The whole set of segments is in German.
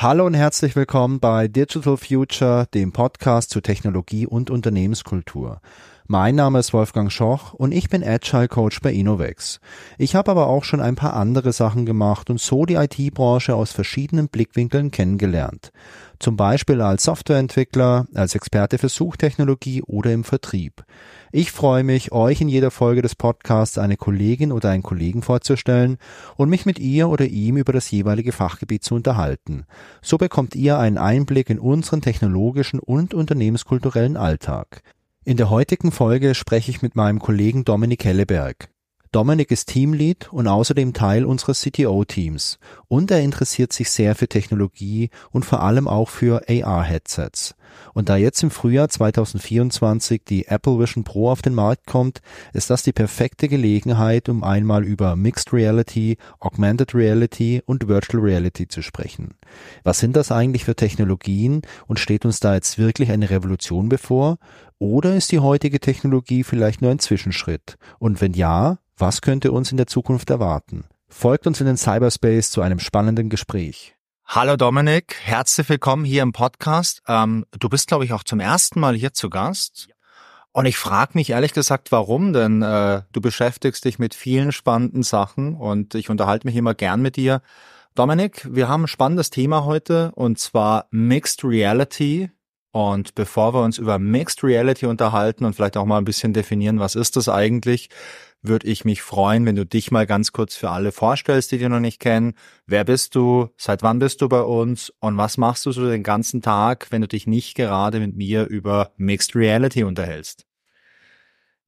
Hallo und herzlich willkommen bei Digital Future, dem Podcast zu Technologie und Unternehmenskultur. Mein Name ist Wolfgang Schoch und ich bin Agile Coach bei Innovex. Ich habe aber auch schon ein paar andere Sachen gemacht und so die IT-Branche aus verschiedenen Blickwinkeln kennengelernt. Zum Beispiel als Softwareentwickler, als Experte für Suchtechnologie oder im Vertrieb. Ich freue mich, euch in jeder Folge des Podcasts eine Kollegin oder einen Kollegen vorzustellen und mich mit ihr oder ihm über das jeweilige Fachgebiet zu unterhalten. So bekommt ihr einen Einblick in unseren technologischen und unternehmenskulturellen Alltag. In der heutigen Folge spreche ich mit meinem Kollegen Dominik Helleberg. Dominik ist Teamlead und außerdem Teil unseres CTO-Teams und er interessiert sich sehr für Technologie und vor allem auch für AR-Headsets. Und da jetzt im Frühjahr 2024 die Apple Vision Pro auf den Markt kommt, ist das die perfekte Gelegenheit, um einmal über Mixed Reality, Augmented Reality und Virtual Reality zu sprechen. Was sind das eigentlich für Technologien und steht uns da jetzt wirklich eine Revolution bevor? Oder ist die heutige Technologie vielleicht nur ein Zwischenschritt? Und wenn ja, was könnte uns in der Zukunft erwarten? Folgt uns in den Cyberspace zu einem spannenden Gespräch. Hallo Dominik, herzlich willkommen hier im Podcast. Ähm, du bist, glaube ich, auch zum ersten Mal hier zu Gast. Und ich frage mich ehrlich gesagt, warum, denn äh, du beschäftigst dich mit vielen spannenden Sachen und ich unterhalte mich immer gern mit dir. Dominik, wir haben ein spannendes Thema heute und zwar Mixed Reality. Und bevor wir uns über Mixed Reality unterhalten und vielleicht auch mal ein bisschen definieren, was ist das eigentlich, würde ich mich freuen, wenn du dich mal ganz kurz für alle vorstellst, die dich noch nicht kennen. Wer bist du? Seit wann bist du bei uns? Und was machst du so den ganzen Tag, wenn du dich nicht gerade mit mir über Mixed Reality unterhältst?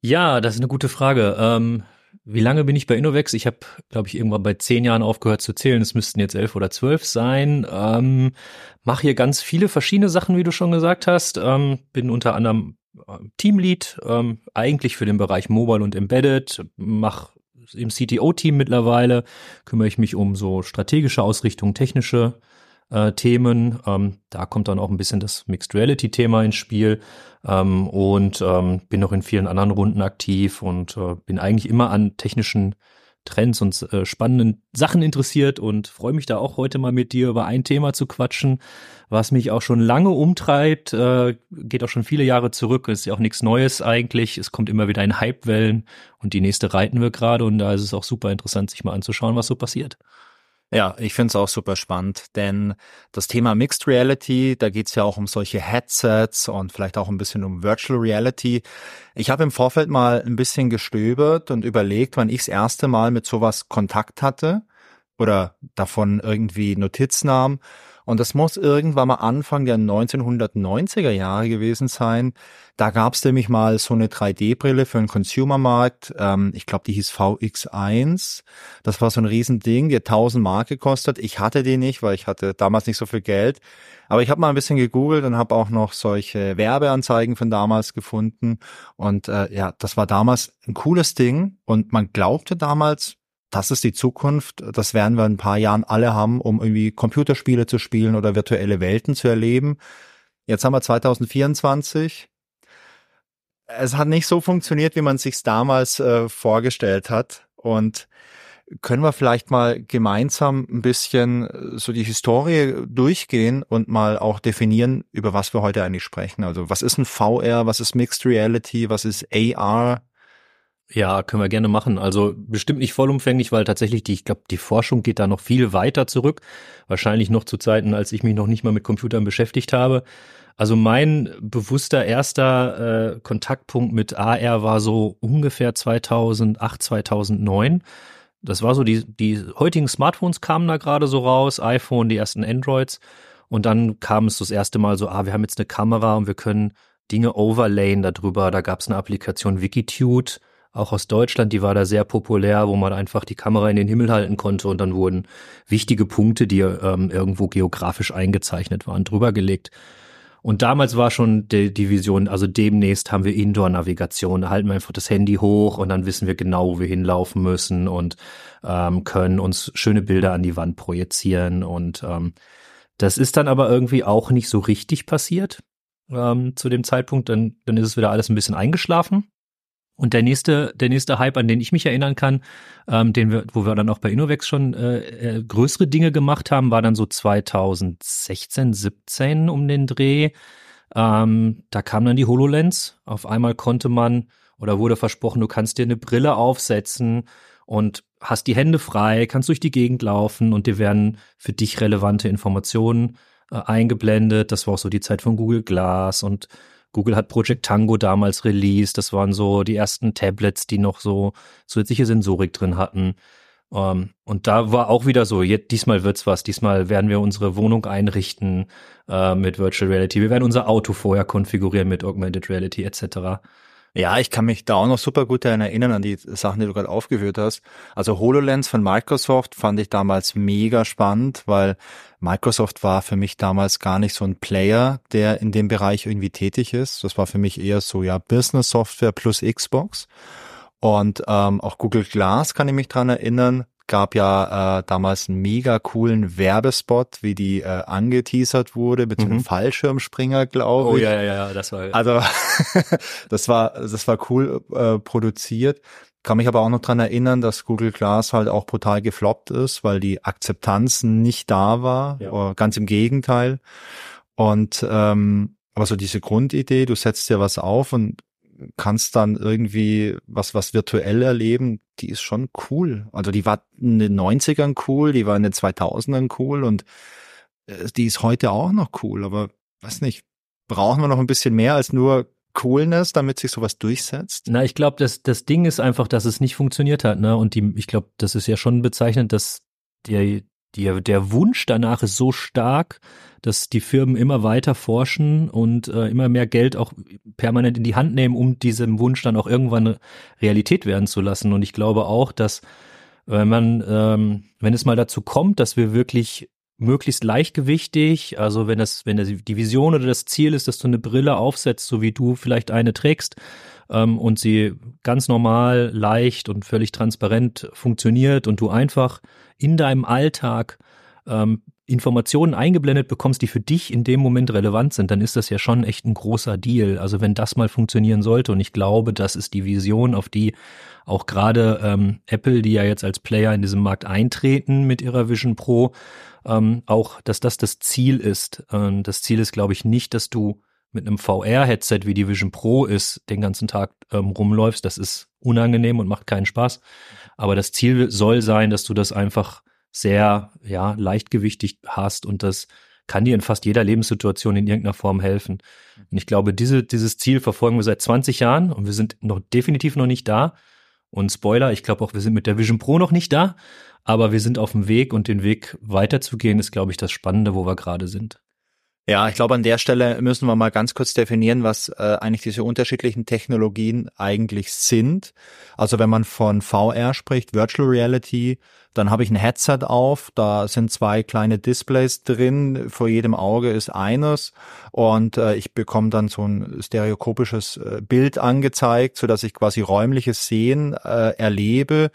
Ja, das ist eine gute Frage. Ähm, wie lange bin ich bei Innovex? Ich habe, glaube ich, irgendwann bei zehn Jahren aufgehört zu zählen. Es müssten jetzt elf oder zwölf sein. Ähm, Mache hier ganz viele verschiedene Sachen, wie du schon gesagt hast. Ähm, bin unter anderem Teamlead, ähm, eigentlich für den Bereich Mobile und Embedded, mache im CTO-Team mittlerweile, kümmere ich mich um so strategische Ausrichtung, technische äh, Themen. Ähm, da kommt dann auch ein bisschen das Mixed Reality-Thema ins Spiel ähm, und ähm, bin noch in vielen anderen Runden aktiv und äh, bin eigentlich immer an technischen Trends und äh, spannenden Sachen interessiert und freue mich da auch heute mal mit dir über ein Thema zu quatschen, was mich auch schon lange umtreibt, äh, geht auch schon viele Jahre zurück, ist ja auch nichts Neues eigentlich. Es kommt immer wieder in Hypewellen und die nächste reiten wir gerade und da ist es auch super interessant, sich mal anzuschauen, was so passiert. Ja, ich finde es auch super spannend, denn das Thema Mixed Reality, da geht's ja auch um solche Headsets und vielleicht auch ein bisschen um Virtual Reality. Ich habe im Vorfeld mal ein bisschen gestöbert und überlegt, wann ich das erste Mal mit sowas Kontakt hatte oder davon irgendwie Notiz nahm. Und das muss irgendwann mal Anfang der 1990er Jahre gewesen sein. Da gab es nämlich mal so eine 3D-Brille für einen Consumermarkt. Ähm, ich glaube, die hieß VX1. Das war so ein Riesending, die hat 1000 Mark gekostet. Ich hatte die nicht, weil ich hatte damals nicht so viel Geld. Aber ich habe mal ein bisschen gegoogelt und habe auch noch solche Werbeanzeigen von damals gefunden. Und äh, ja, das war damals ein cooles Ding. Und man glaubte damals, das ist die Zukunft. Das werden wir in ein paar Jahren alle haben, um irgendwie Computerspiele zu spielen oder virtuelle Welten zu erleben. Jetzt haben wir 2024. Es hat nicht so funktioniert, wie man sich damals äh, vorgestellt hat. Und können wir vielleicht mal gemeinsam ein bisschen äh, so die Historie durchgehen und mal auch definieren, über was wir heute eigentlich sprechen. Also was ist ein VR, was ist Mixed Reality, was ist AR? Ja, können wir gerne machen. Also bestimmt nicht vollumfänglich, weil tatsächlich die, ich glaube, die Forschung geht da noch viel weiter zurück. Wahrscheinlich noch zu Zeiten, als ich mich noch nicht mal mit Computern beschäftigt habe. Also mein bewusster erster äh, Kontaktpunkt mit AR war so ungefähr 2008, 2009. Das war so, die, die heutigen Smartphones kamen da gerade so raus, iPhone, die ersten Androids. Und dann kam es das erste Mal so, ah, wir haben jetzt eine Kamera und wir können Dinge overlayen darüber. Da gab es eine Applikation Wikitude auch aus Deutschland, die war da sehr populär, wo man einfach die Kamera in den Himmel halten konnte und dann wurden wichtige Punkte, die ähm, irgendwo geografisch eingezeichnet waren, drüber gelegt. Und damals war schon die, die Vision, also demnächst haben wir Indoor-Navigation, halten wir einfach das Handy hoch und dann wissen wir genau, wo wir hinlaufen müssen und ähm, können uns schöne Bilder an die Wand projizieren. Und ähm, das ist dann aber irgendwie auch nicht so richtig passiert ähm, zu dem Zeitpunkt. Dann, dann ist es wieder alles ein bisschen eingeschlafen. Und der nächste, der nächste Hype, an den ich mich erinnern kann, ähm, den wir, wo wir dann auch bei Innovex schon äh, äh, größere Dinge gemacht haben, war dann so 2016, 17 um den Dreh. Ähm, da kam dann die HoloLens. Auf einmal konnte man oder wurde versprochen, du kannst dir eine Brille aufsetzen und hast die Hände frei, kannst durch die Gegend laufen und dir werden für dich relevante Informationen äh, eingeblendet. Das war auch so die Zeit von Google Glass und Google hat Project Tango damals released. Das waren so die ersten Tablets, die noch so zusätzliche Sensorik drin hatten. Um, ähm, und da war auch wieder so, jetzt, diesmal wird's was, diesmal werden wir unsere Wohnung einrichten äh, mit Virtual Reality. Wir werden unser Auto vorher konfigurieren mit Augmented Reality etc. Ja, ich kann mich da auch noch super gut daran erinnern, an die Sachen, die du gerade aufgeführt hast. Also HoloLens von Microsoft fand ich damals mega spannend, weil Microsoft war für mich damals gar nicht so ein Player, der in dem Bereich irgendwie tätig ist. Das war für mich eher so, ja, Business Software plus Xbox. Und ähm, auch Google Glass kann ich mich dran erinnern, gab ja äh, damals einen mega coolen Werbespot, wie die äh, angeteasert wurde mit mhm. einem. Fallschirmspringer, glaube ich. Oh ja, ja, ja, das war. Also das war das war cool äh, produziert. Kann mich aber auch noch dran erinnern, dass Google Glass halt auch brutal gefloppt ist, weil die Akzeptanz nicht da war. Ja. Ganz im Gegenteil. Und ähm, aber so diese Grundidee, du setzt dir was auf und kannst dann irgendwie was, was virtuell erleben, die ist schon cool. Also die war in den 90ern cool, die war in den 2000ern cool und äh, die ist heute auch noch cool, aber weiß nicht, brauchen wir noch ein bisschen mehr als nur Coolness, damit sich sowas durchsetzt? Na, ich glaube, das, das Ding ist einfach, dass es nicht funktioniert hat, ne? Und die, ich glaube, das ist ja schon bezeichnend, dass der, der, der Wunsch danach ist so stark, dass die Firmen immer weiter forschen und äh, immer mehr Geld auch permanent in die Hand nehmen, um diesem Wunsch dann auch irgendwann Realität werden zu lassen. Und ich glaube auch, dass wenn man, ähm, wenn es mal dazu kommt, dass wir wirklich möglichst leichtgewichtig, also wenn das, wenn das die Vision oder das Ziel ist, dass du eine Brille aufsetzt, so wie du vielleicht eine trägst, ähm, und sie ganz normal, leicht und völlig transparent funktioniert und du einfach in deinem Alltag ähm, Informationen eingeblendet bekommst, die für dich in dem Moment relevant sind, dann ist das ja schon echt ein großer Deal. Also wenn das mal funktionieren sollte, und ich glaube, das ist die Vision, auf die auch gerade ähm, Apple, die ja jetzt als Player in diesem Markt eintreten mit ihrer Vision Pro, ähm, auch, dass das das Ziel ist. Ähm, das Ziel ist, glaube ich, nicht, dass du mit einem VR-Headset wie die Vision Pro ist, den ganzen Tag ähm, rumläufst. Das ist unangenehm und macht keinen Spaß. Aber das Ziel soll sein, dass du das einfach sehr ja leichtgewichtig hast und das kann dir in fast jeder Lebenssituation in irgendeiner Form helfen. Und ich glaube, diese, dieses Ziel verfolgen wir seit 20 Jahren und wir sind noch definitiv noch nicht da. Und Spoiler, ich glaube auch, wir sind mit der Vision Pro noch nicht da, aber wir sind auf dem Weg und den Weg weiterzugehen ist, glaube ich, das Spannende, wo wir gerade sind. Ja, ich glaube, an der Stelle müssen wir mal ganz kurz definieren, was äh, eigentlich diese unterschiedlichen Technologien eigentlich sind. Also wenn man von VR spricht, Virtual Reality, dann habe ich ein Headset auf, da sind zwei kleine Displays drin, vor jedem Auge ist eines und äh, ich bekomme dann so ein stereokopisches äh, Bild angezeigt, so dass ich quasi räumliches Sehen äh, erlebe,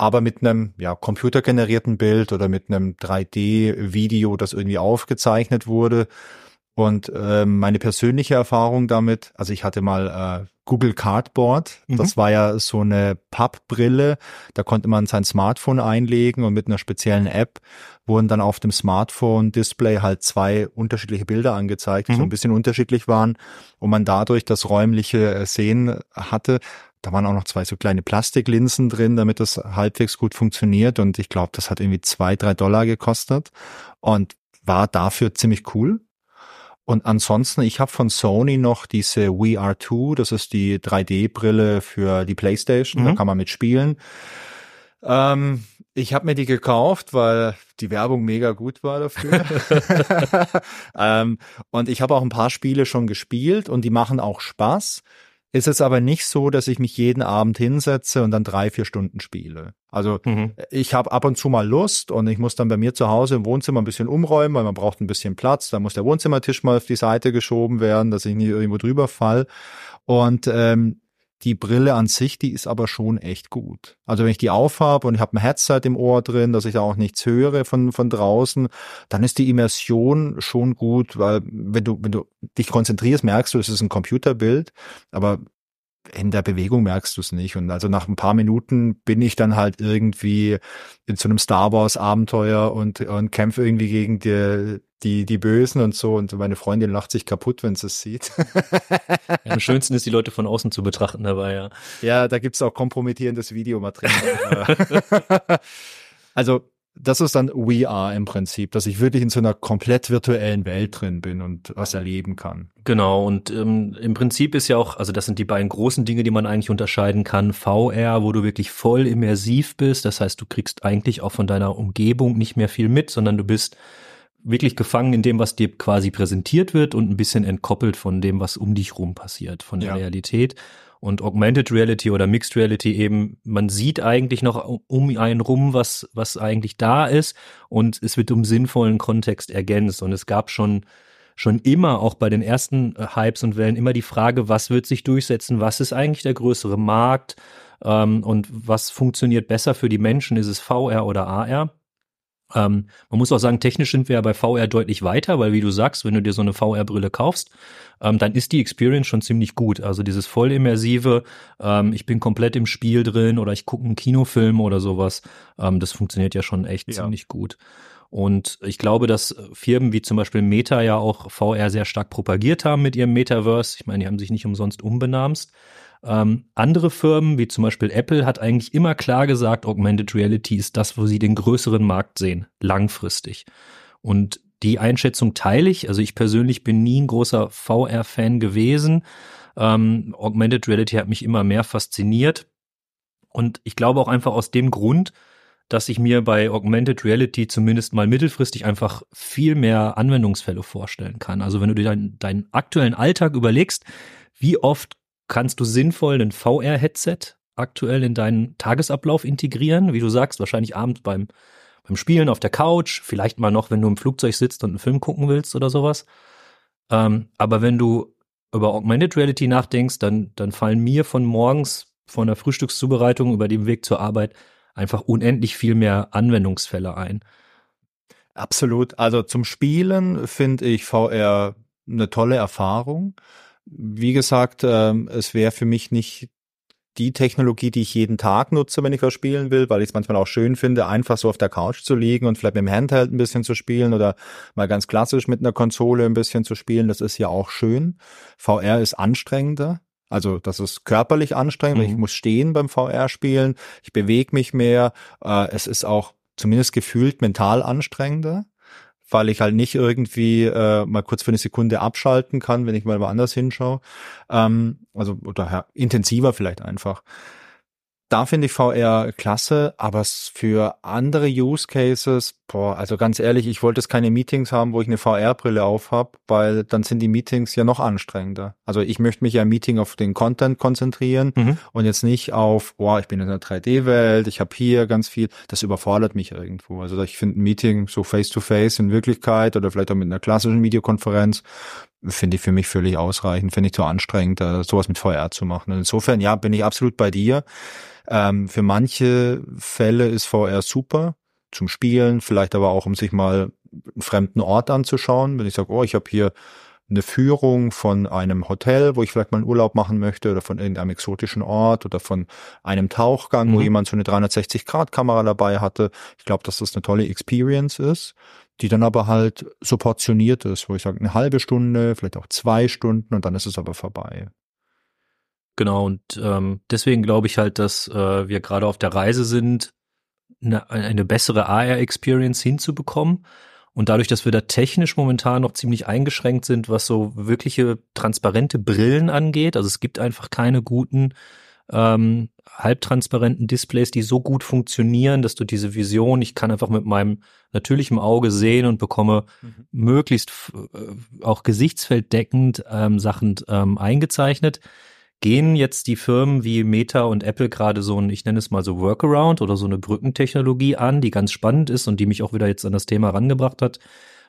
aber mit einem ja, computergenerierten Bild oder mit einem 3D-Video, das irgendwie aufgezeichnet wurde. Und äh, meine persönliche Erfahrung damit, also ich hatte mal äh, Google Cardboard, mhm. das war ja so eine Pappbrille, da konnte man sein Smartphone einlegen und mit einer speziellen App wurden dann auf dem Smartphone-Display halt zwei unterschiedliche Bilder angezeigt, die mhm. so ein bisschen unterschiedlich waren und man dadurch das räumliche äh, Sehen hatte. Da waren auch noch zwei so kleine Plastiklinsen drin, damit das halbwegs gut funktioniert. Und ich glaube, das hat irgendwie zwei, drei Dollar gekostet und war dafür ziemlich cool. Und ansonsten, ich habe von Sony noch diese VR2, das ist die 3D-Brille für die PlayStation, mhm. da kann man mitspielen. Ähm, ich habe mir die gekauft, weil die Werbung mega gut war dafür. ähm, und ich habe auch ein paar Spiele schon gespielt und die machen auch Spaß ist es aber nicht so, dass ich mich jeden Abend hinsetze und dann drei, vier Stunden spiele. Also mhm. ich habe ab und zu mal Lust und ich muss dann bei mir zu Hause im Wohnzimmer ein bisschen umräumen, weil man braucht ein bisschen Platz. Da muss der Wohnzimmertisch mal auf die Seite geschoben werden, dass ich nicht irgendwo drüber fall. Und ähm, die Brille an sich, die ist aber schon echt gut. Also wenn ich die aufhab und ich habe ein Headset im Ohr drin, dass ich da auch nichts höre von, von draußen, dann ist die Immersion schon gut, weil wenn du, wenn du dich konzentrierst, merkst du, es ist ein Computerbild, aber in der Bewegung merkst du es nicht. Und also nach ein paar Minuten bin ich dann halt irgendwie in so einem Star Wars Abenteuer und, und kämpfe irgendwie gegen die, die, die Bösen und so. Und meine Freundin lacht sich kaputt, wenn sie es sieht. Ja, am schönsten ist, die Leute von außen zu betrachten dabei, ja. Ja, da gibt's auch kompromittierendes Videomaterial. also das ist dann VR im Prinzip, dass ich wirklich in so einer komplett virtuellen Welt drin bin und was erleben kann. Genau, und ähm, im Prinzip ist ja auch, also das sind die beiden großen Dinge, die man eigentlich unterscheiden kann. VR, wo du wirklich voll immersiv bist, das heißt, du kriegst eigentlich auch von deiner Umgebung nicht mehr viel mit, sondern du bist wirklich gefangen in dem, was dir quasi präsentiert wird und ein bisschen entkoppelt von dem, was um dich rum passiert, von der ja. Realität. Und Augmented Reality oder Mixed Reality eben, man sieht eigentlich noch um einen rum, was, was eigentlich da ist und es wird im sinnvollen Kontext ergänzt. Und es gab schon, schon immer, auch bei den ersten äh, Hypes und Wellen, immer die Frage, was wird sich durchsetzen, was ist eigentlich der größere Markt ähm, und was funktioniert besser für die Menschen, ist es VR oder AR? Ähm, man muss auch sagen, technisch sind wir ja bei VR deutlich weiter, weil wie du sagst, wenn du dir so eine VR-Brille kaufst, ähm, dann ist die Experience schon ziemlich gut. Also dieses voll immersive, ähm, ich bin komplett im Spiel drin oder ich gucke einen Kinofilm oder sowas, ähm, das funktioniert ja schon echt ja. ziemlich gut. Und ich glaube, dass Firmen wie zum Beispiel Meta ja auch VR sehr stark propagiert haben mit ihrem Metaverse. Ich meine, die haben sich nicht umsonst umbenamst. Ähm, andere Firmen, wie zum Beispiel Apple, hat eigentlich immer klar gesagt, Augmented Reality ist das, wo sie den größeren Markt sehen, langfristig. Und die Einschätzung teile ich. Also ich persönlich bin nie ein großer VR-Fan gewesen. Ähm, Augmented Reality hat mich immer mehr fasziniert. Und ich glaube auch einfach aus dem Grund, dass ich mir bei Augmented Reality zumindest mal mittelfristig einfach viel mehr Anwendungsfälle vorstellen kann. Also wenn du dir deinen, deinen aktuellen Alltag überlegst, wie oft kannst du sinnvoll ein VR-Headset aktuell in deinen Tagesablauf integrieren? Wie du sagst, wahrscheinlich abends beim, beim Spielen auf der Couch, vielleicht mal noch, wenn du im Flugzeug sitzt und einen Film gucken willst oder sowas. Ähm, aber wenn du über Augmented Reality nachdenkst, dann, dann fallen mir von morgens von der Frühstückszubereitung über den Weg zur Arbeit einfach unendlich viel mehr Anwendungsfälle ein. Absolut. Also zum Spielen finde ich VR eine tolle Erfahrung wie gesagt, ähm, es wäre für mich nicht die Technologie, die ich jeden Tag nutze, wenn ich was spielen will, weil ich es manchmal auch schön finde, einfach so auf der Couch zu liegen und vielleicht mit dem Handheld ein bisschen zu spielen oder mal ganz klassisch mit einer Konsole ein bisschen zu spielen. Das ist ja auch schön. VR ist anstrengender. Also das ist körperlich anstrengend, mhm. ich muss stehen beim VR-Spielen, ich bewege mich mehr. Äh, es ist auch zumindest gefühlt mental anstrengender weil ich halt nicht irgendwie äh, mal kurz für eine Sekunde abschalten kann, wenn ich mal woanders hinschaue. Ähm, also oder ja, intensiver vielleicht einfach. Da finde ich VR klasse, aber für andere Use Cases, boah, also ganz ehrlich, ich wollte jetzt keine Meetings haben, wo ich eine VR-Brille auf habe, weil dann sind die Meetings ja noch anstrengender. Also ich möchte mich ja im Meeting auf den Content konzentrieren mhm. und jetzt nicht auf, boah, ich bin in einer 3D-Welt, ich habe hier ganz viel. Das überfordert mich irgendwo. Also ich finde ein Meeting so face-to-face -face in Wirklichkeit oder vielleicht auch mit einer klassischen Videokonferenz finde ich für mich völlig ausreichend, finde ich zu anstrengend, sowas mit VR zu machen. Insofern, ja, bin ich absolut bei dir. Ähm, für manche Fälle ist VR super zum Spielen, vielleicht aber auch, um sich mal einen fremden Ort anzuschauen. Wenn ich sage, oh, ich habe hier eine Führung von einem Hotel, wo ich vielleicht mal einen Urlaub machen möchte oder von irgendeinem exotischen Ort oder von einem Tauchgang, mhm. wo jemand so eine 360-Grad-Kamera dabei hatte. Ich glaube, dass das eine tolle Experience ist, die dann aber halt so portioniert ist, wo ich sage, eine halbe Stunde, vielleicht auch zwei Stunden und dann ist es aber vorbei. Genau, und ähm, deswegen glaube ich halt, dass äh, wir gerade auf der Reise sind, eine, eine bessere AR-Experience hinzubekommen. Und dadurch, dass wir da technisch momentan noch ziemlich eingeschränkt sind, was so wirkliche transparente Brillen angeht, also es gibt einfach keine guten ähm, halbtransparenten Displays, die so gut funktionieren, dass du diese Vision, ich kann einfach mit meinem natürlichen Auge sehen und bekomme mhm. möglichst äh, auch gesichtsfelddeckend ähm, Sachen ähm, eingezeichnet gehen jetzt die Firmen wie Meta und Apple gerade so ein, ich nenne es mal so Workaround oder so eine Brückentechnologie an, die ganz spannend ist und die mich auch wieder jetzt an das Thema rangebracht hat.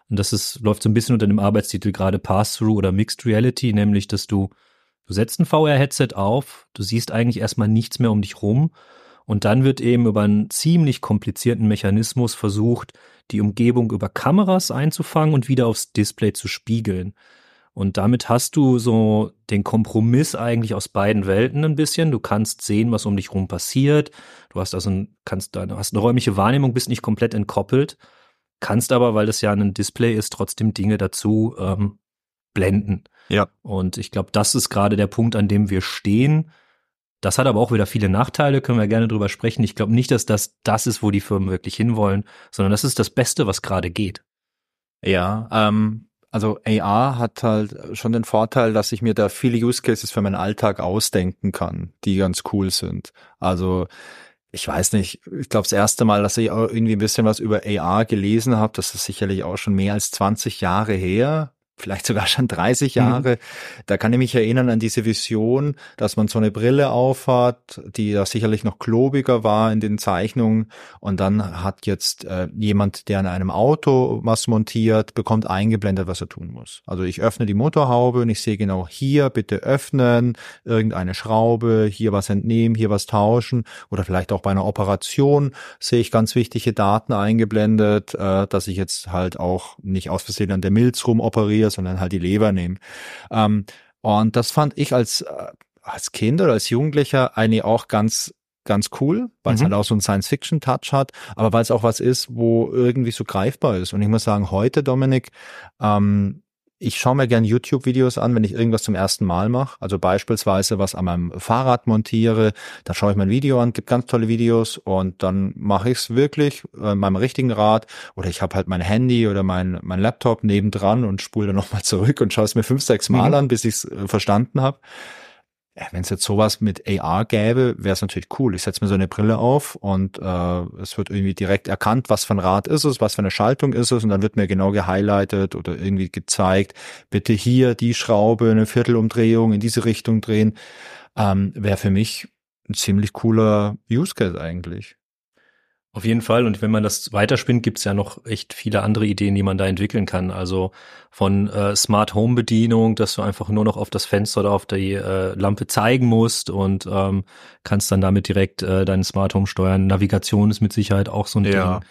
Und das ist, läuft so ein bisschen unter dem Arbeitstitel gerade Pass-Through oder Mixed Reality, nämlich, dass du, du setzt ein VR-Headset auf, du siehst eigentlich erstmal nichts mehr um dich rum und dann wird eben über einen ziemlich komplizierten Mechanismus versucht, die Umgebung über Kameras einzufangen und wieder aufs Display zu spiegeln. Und damit hast du so den Kompromiss eigentlich aus beiden Welten ein bisschen. Du kannst sehen, was um dich rum passiert. Du hast also ein, kannst hast eine räumliche Wahrnehmung, bist nicht komplett entkoppelt, kannst aber, weil das ja ein Display ist, trotzdem Dinge dazu ähm, blenden. Ja. Und ich glaube, das ist gerade der Punkt, an dem wir stehen. Das hat aber auch wieder viele Nachteile, können wir gerne drüber sprechen. Ich glaube nicht, dass das das ist, wo die Firmen wirklich hinwollen, sondern das ist das Beste, was gerade geht. Ja, ähm, also AR hat halt schon den Vorteil, dass ich mir da viele Use Cases für meinen Alltag ausdenken kann, die ganz cool sind. Also ich weiß nicht, ich glaube das erste Mal, dass ich irgendwie ein bisschen was über AR gelesen habe, das ist sicherlich auch schon mehr als 20 Jahre her, vielleicht sogar schon 30 mhm. Jahre. Mhm. Da kann ich mich erinnern an diese Vision, dass man so eine Brille aufhat, die da sicherlich noch klobiger war in den Zeichnungen. Und dann hat jetzt äh, jemand, der an einem Auto was montiert, bekommt eingeblendet, was er tun muss. Also ich öffne die Motorhaube und ich sehe genau hier bitte öffnen, irgendeine Schraube, hier was entnehmen, hier was tauschen oder vielleicht auch bei einer Operation sehe ich ganz wichtige Daten eingeblendet, äh, dass ich jetzt halt auch nicht aus Versehen an der Milz rumoperiere, sondern halt die Leber nehmen. Ähm, und das fand ich als, äh, als Kind oder als Jugendlicher eigentlich auch ganz ganz cool, weil mhm. es halt auch so einen Science-Fiction-Touch hat, aber weil es auch was ist, wo irgendwie so greifbar ist. Und ich muss sagen, heute, Dominik, ähm, ich schaue mir gern YouTube-Videos an, wenn ich irgendwas zum ersten Mal mache. Also beispielsweise was an meinem Fahrrad montiere, da schaue ich mein Video an, gibt ganz tolle Videos und dann mache ich es wirklich äh, meinem richtigen Rad oder ich habe halt mein Handy oder mein, mein Laptop nebendran und spule dann nochmal zurück und schaue es mir fünf, sechs Mal mhm. an, bis ich es äh, verstanden habe ja, wenn es jetzt sowas mit AR gäbe, wäre es natürlich cool. Ich setze mir so eine Brille auf und äh, es wird irgendwie direkt erkannt, was für ein Rad ist es, was für eine Schaltung ist es und dann wird mir genau gehighlightet oder irgendwie gezeigt, bitte hier die Schraube, eine Viertelumdrehung in diese Richtung drehen. Ähm, wäre für mich ein ziemlich cooler Use Case eigentlich. Auf jeden Fall. Und wenn man das weiterspinnt, gibt's ja noch echt viele andere Ideen, die man da entwickeln kann. Also von äh, Smart Home Bedienung, dass du einfach nur noch auf das Fenster oder auf die äh, Lampe zeigen musst und ähm, kannst dann damit direkt äh, deinen Smart Home steuern. Navigation ist mit Sicherheit auch so ein ja. Ding.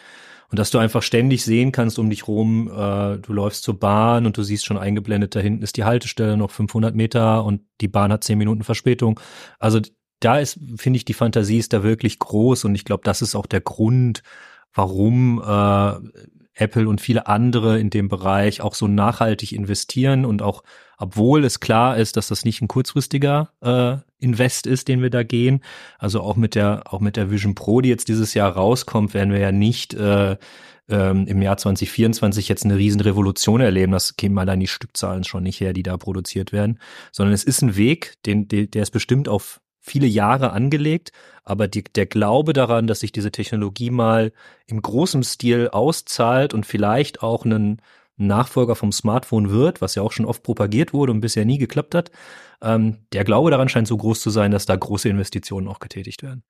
Und dass du einfach ständig sehen kannst um dich rum, äh, du läufst zur Bahn und du siehst schon eingeblendet, da hinten ist die Haltestelle noch 500 Meter und die Bahn hat 10 Minuten Verspätung. Also da ist, finde ich, die Fantasie ist da wirklich groß und ich glaube, das ist auch der Grund, warum äh, Apple und viele andere in dem Bereich auch so nachhaltig investieren und auch, obwohl es klar ist, dass das nicht ein kurzfristiger äh, Invest ist, den wir da gehen, also auch mit der auch mit der Vision Pro, die jetzt dieses Jahr rauskommt, werden wir ja nicht äh, ähm, im Jahr 2024 jetzt eine riesen Revolution erleben. Das kämen allein die Stückzahlen schon nicht her, die da produziert werden, sondern es ist ein Weg, den, der ist bestimmt auf viele Jahre angelegt, aber die, der Glaube daran, dass sich diese Technologie mal im großen Stil auszahlt und vielleicht auch einen Nachfolger vom Smartphone wird, was ja auch schon oft propagiert wurde und bisher nie geklappt hat, ähm, der Glaube daran scheint so groß zu sein, dass da große Investitionen auch getätigt werden.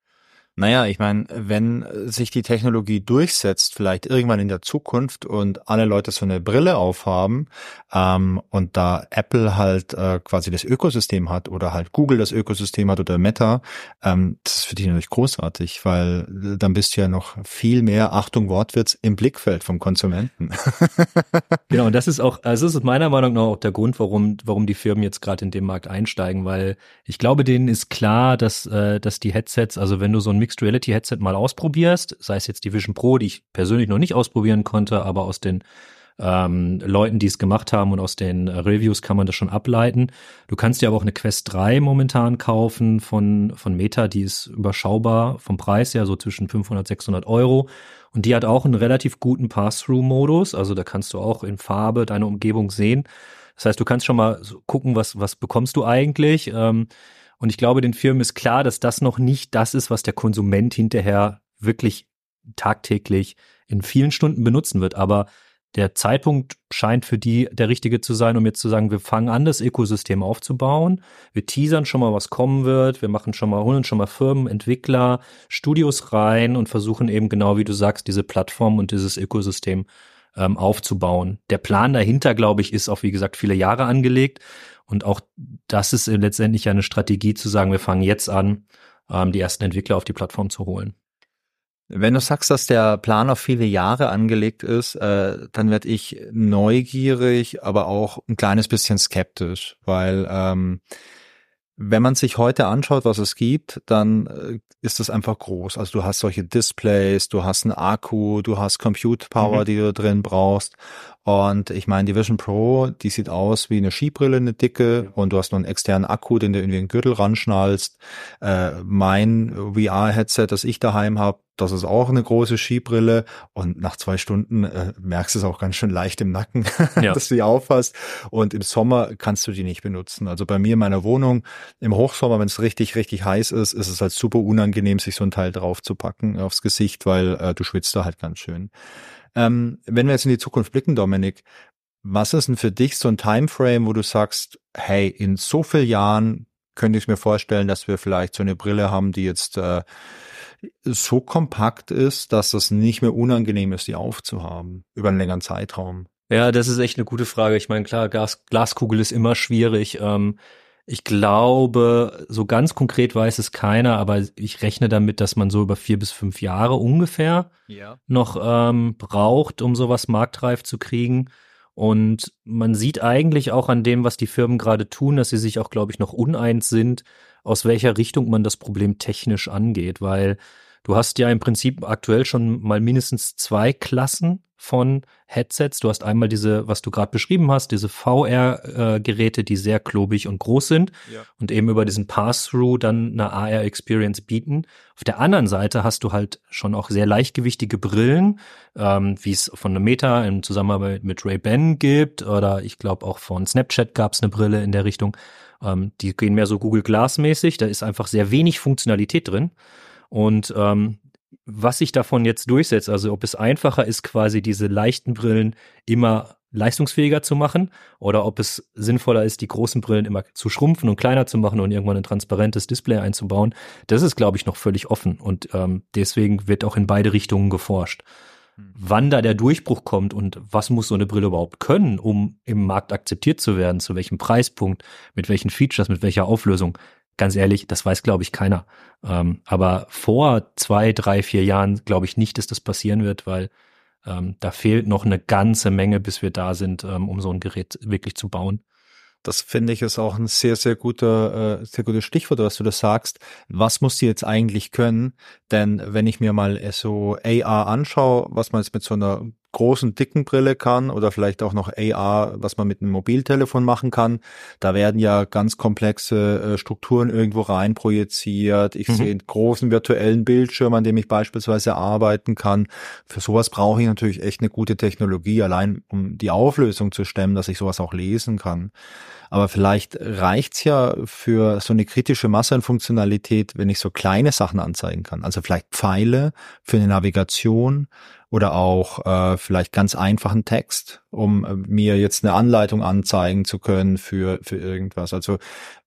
Naja, ich meine, wenn sich die Technologie durchsetzt, vielleicht irgendwann in der Zukunft und alle Leute so eine Brille aufhaben ähm, und da Apple halt äh, quasi das Ökosystem hat oder halt Google das Ökosystem hat oder Meta, ähm, das ist für dich natürlich großartig, weil dann bist du ja noch viel mehr, Achtung Wortwitz, im Blickfeld vom Konsumenten. genau, und das ist auch, also das ist meiner Meinung nach auch der Grund, warum, warum die Firmen jetzt gerade in dem Markt einsteigen, weil ich glaube, denen ist klar, dass, äh, dass die Headsets, also wenn du so ein Mixed Reality Headset mal ausprobierst, sei es jetzt die Vision Pro, die ich persönlich noch nicht ausprobieren konnte, aber aus den ähm, Leuten, die es gemacht haben und aus den äh, Reviews kann man das schon ableiten. Du kannst dir aber auch eine Quest 3 momentan kaufen von, von Meta, die ist überschaubar vom Preis her, so zwischen 500, 600 Euro. Und die hat auch einen relativ guten Pass-Through-Modus, also da kannst du auch in Farbe deine Umgebung sehen. Das heißt, du kannst schon mal gucken, was, was bekommst du eigentlich. Ähm, und ich glaube, den Firmen ist klar, dass das noch nicht das ist, was der Konsument hinterher wirklich tagtäglich in vielen Stunden benutzen wird. Aber der Zeitpunkt scheint für die der richtige zu sein, um jetzt zu sagen, wir fangen an, das Ökosystem aufzubauen. Wir teasern schon mal, was kommen wird. Wir machen schon mal, holen schon mal Firmen, Entwickler, Studios rein und versuchen eben genau, wie du sagst, diese Plattform und dieses Ökosystem ähm, aufzubauen. Der Plan dahinter, glaube ich, ist auch, wie gesagt, viele Jahre angelegt. Und auch das ist letztendlich eine Strategie zu sagen, wir fangen jetzt an, ähm, die ersten Entwickler auf die Plattform zu holen. Wenn du sagst, dass der Plan auf viele Jahre angelegt ist, äh, dann werde ich neugierig, aber auch ein kleines bisschen skeptisch, weil ähm, wenn man sich heute anschaut, was es gibt, dann äh, ist es einfach groß. Also du hast solche Displays, du hast einen Akku, du hast Compute Power, mhm. die du drin brauchst. Und ich meine, die Vision Pro, die sieht aus wie eine Skibrille, eine dicke, ja. und du hast noch einen externen Akku, den du irgendwie in den Gürtel ranschnallst. Äh, mein VR-Headset, das ich daheim habe, das ist auch eine große Skibrille und nach zwei Stunden äh, merkst du es auch ganz schön leicht im Nacken, ja. dass du die aufhast. Und im Sommer kannst du die nicht benutzen. Also bei mir in meiner Wohnung im Hochsommer, wenn es richtig, richtig heiß ist, ist es halt super unangenehm, sich so ein Teil drauf zu packen aufs Gesicht, weil äh, du schwitzt da halt ganz schön. Ähm, wenn wir jetzt in die Zukunft blicken, Dominik, was ist denn für dich so ein Timeframe, wo du sagst, hey, in so vielen Jahren könnte ich mir vorstellen, dass wir vielleicht so eine Brille haben, die jetzt äh, so kompakt ist, dass es nicht mehr unangenehm ist, die aufzuhaben über einen längeren Zeitraum? Ja, das ist echt eine gute Frage. Ich meine, klar, Glas, Glaskugel ist immer schwierig. Ähm, ich glaube, so ganz konkret weiß es keiner, aber ich rechne damit, dass man so über vier bis fünf Jahre ungefähr ja. noch ähm, braucht, um sowas marktreif zu kriegen. Und man sieht eigentlich auch an dem, was die Firmen gerade tun, dass sie sich auch, glaube ich, noch uneins sind, aus welcher Richtung man das Problem technisch angeht, weil du hast ja im Prinzip aktuell schon mal mindestens zwei Klassen von Headsets. Du hast einmal diese, was du gerade beschrieben hast, diese VR-Geräte, die sehr klobig und groß sind ja. und eben über diesen Pass-Through dann eine AR-Experience bieten. Auf der anderen Seite hast du halt schon auch sehr leichtgewichtige Brillen, ähm, wie es von einem Meta im Zusammenarbeit mit Ray-Ban gibt oder ich glaube auch von Snapchat gab es eine Brille in der Richtung. Ähm, die gehen mehr so Google Glass mäßig, da ist einfach sehr wenig Funktionalität drin. Und ähm, was sich davon jetzt durchsetzt, also ob es einfacher ist, quasi diese leichten Brillen immer leistungsfähiger zu machen oder ob es sinnvoller ist, die großen Brillen immer zu schrumpfen und kleiner zu machen und irgendwann ein transparentes Display einzubauen, das ist, glaube ich, noch völlig offen und ähm, deswegen wird auch in beide Richtungen geforscht. Hm. Wann da der Durchbruch kommt und was muss so eine Brille überhaupt können, um im Markt akzeptiert zu werden, zu welchem Preispunkt, mit welchen Features, mit welcher Auflösung, ganz ehrlich, das weiß, glaube ich, keiner. Ähm, aber vor zwei, drei, vier Jahren glaube ich nicht, dass das passieren wird, weil ähm, da fehlt noch eine ganze Menge, bis wir da sind, ähm, um so ein Gerät wirklich zu bauen. Das finde ich ist auch ein sehr, sehr guter, äh, sehr gutes Stichwort, dass du das sagst. Was muss die jetzt eigentlich können? Denn wenn ich mir mal so AR anschaue, was man jetzt mit so einer großen, dicken Brille kann oder vielleicht auch noch AR, was man mit einem Mobiltelefon machen kann. Da werden ja ganz komplexe äh, Strukturen irgendwo rein projiziert. Ich mhm. sehe einen großen virtuellen Bildschirm, an dem ich beispielsweise arbeiten kann. Für sowas brauche ich natürlich echt eine gute Technologie, allein um die Auflösung zu stemmen, dass ich sowas auch lesen kann. Aber vielleicht reicht's ja für so eine kritische Masse an Funktionalität, wenn ich so kleine Sachen anzeigen kann. Also vielleicht Pfeile für eine Navigation oder auch äh, vielleicht ganz einfachen Text, um äh, mir jetzt eine Anleitung anzeigen zu können für, für irgendwas. Also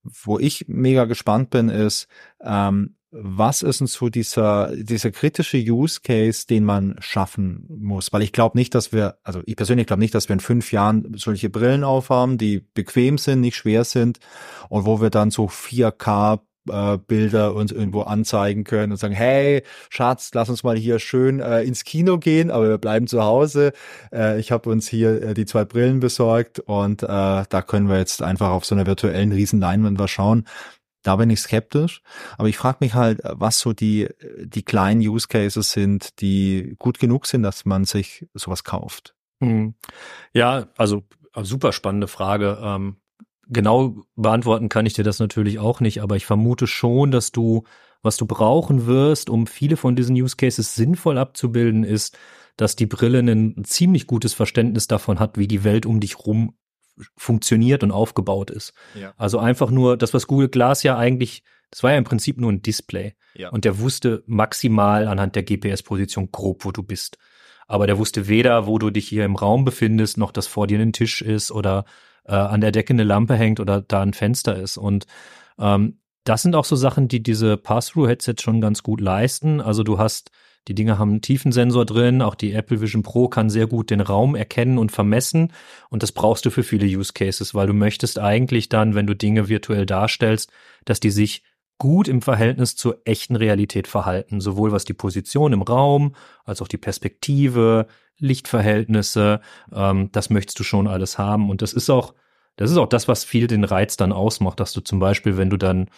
wo ich mega gespannt bin, ist, ähm, was ist denn so dieser, dieser kritische Use Case, den man schaffen muss? Weil ich glaube nicht, dass wir, also ich persönlich glaube nicht, dass wir in fünf Jahren solche Brillen aufhaben, die bequem sind, nicht schwer sind und wo wir dann so 4K äh, Bilder uns irgendwo anzeigen können und sagen, hey, Schatz, lass uns mal hier schön äh, ins Kino gehen, aber wir bleiben zu Hause. Äh, ich habe uns hier äh, die zwei Brillen besorgt und äh, da können wir jetzt einfach auf so einer virtuellen riesen Leinwand was schauen. Da bin ich skeptisch, aber ich frage mich halt, was so die die kleinen Use Cases sind, die gut genug sind, dass man sich sowas kauft. Hm. Ja, also super spannende Frage. Ähm, genau beantworten kann ich dir das natürlich auch nicht, aber ich vermute schon, dass du, was du brauchen wirst, um viele von diesen Use Cases sinnvoll abzubilden, ist, dass die Brille ein ziemlich gutes Verständnis davon hat, wie die Welt um dich rum funktioniert und aufgebaut ist. Ja. Also einfach nur das, was Google Glass ja eigentlich, das war ja im Prinzip nur ein Display. Ja. Und der wusste maximal anhand der GPS-Position grob, wo du bist. Aber der wusste weder, wo du dich hier im Raum befindest, noch dass vor dir ein Tisch ist oder äh, an der Decke eine Lampe hängt oder da ein Fenster ist. Und ähm, das sind auch so Sachen, die diese Pass-Through-Headsets schon ganz gut leisten. Also du hast, die Dinge haben einen Tiefensensor drin, auch die Apple Vision Pro kann sehr gut den Raum erkennen und vermessen. Und das brauchst du für viele Use Cases, weil du möchtest eigentlich dann, wenn du Dinge virtuell darstellst, dass die sich gut im Verhältnis zur echten Realität verhalten, sowohl was die Position im Raum als auch die Perspektive, Lichtverhältnisse, ähm, das möchtest du schon alles haben. Und das ist auch, das ist auch das, was viel den Reiz dann ausmacht, dass du zum Beispiel, wenn du dann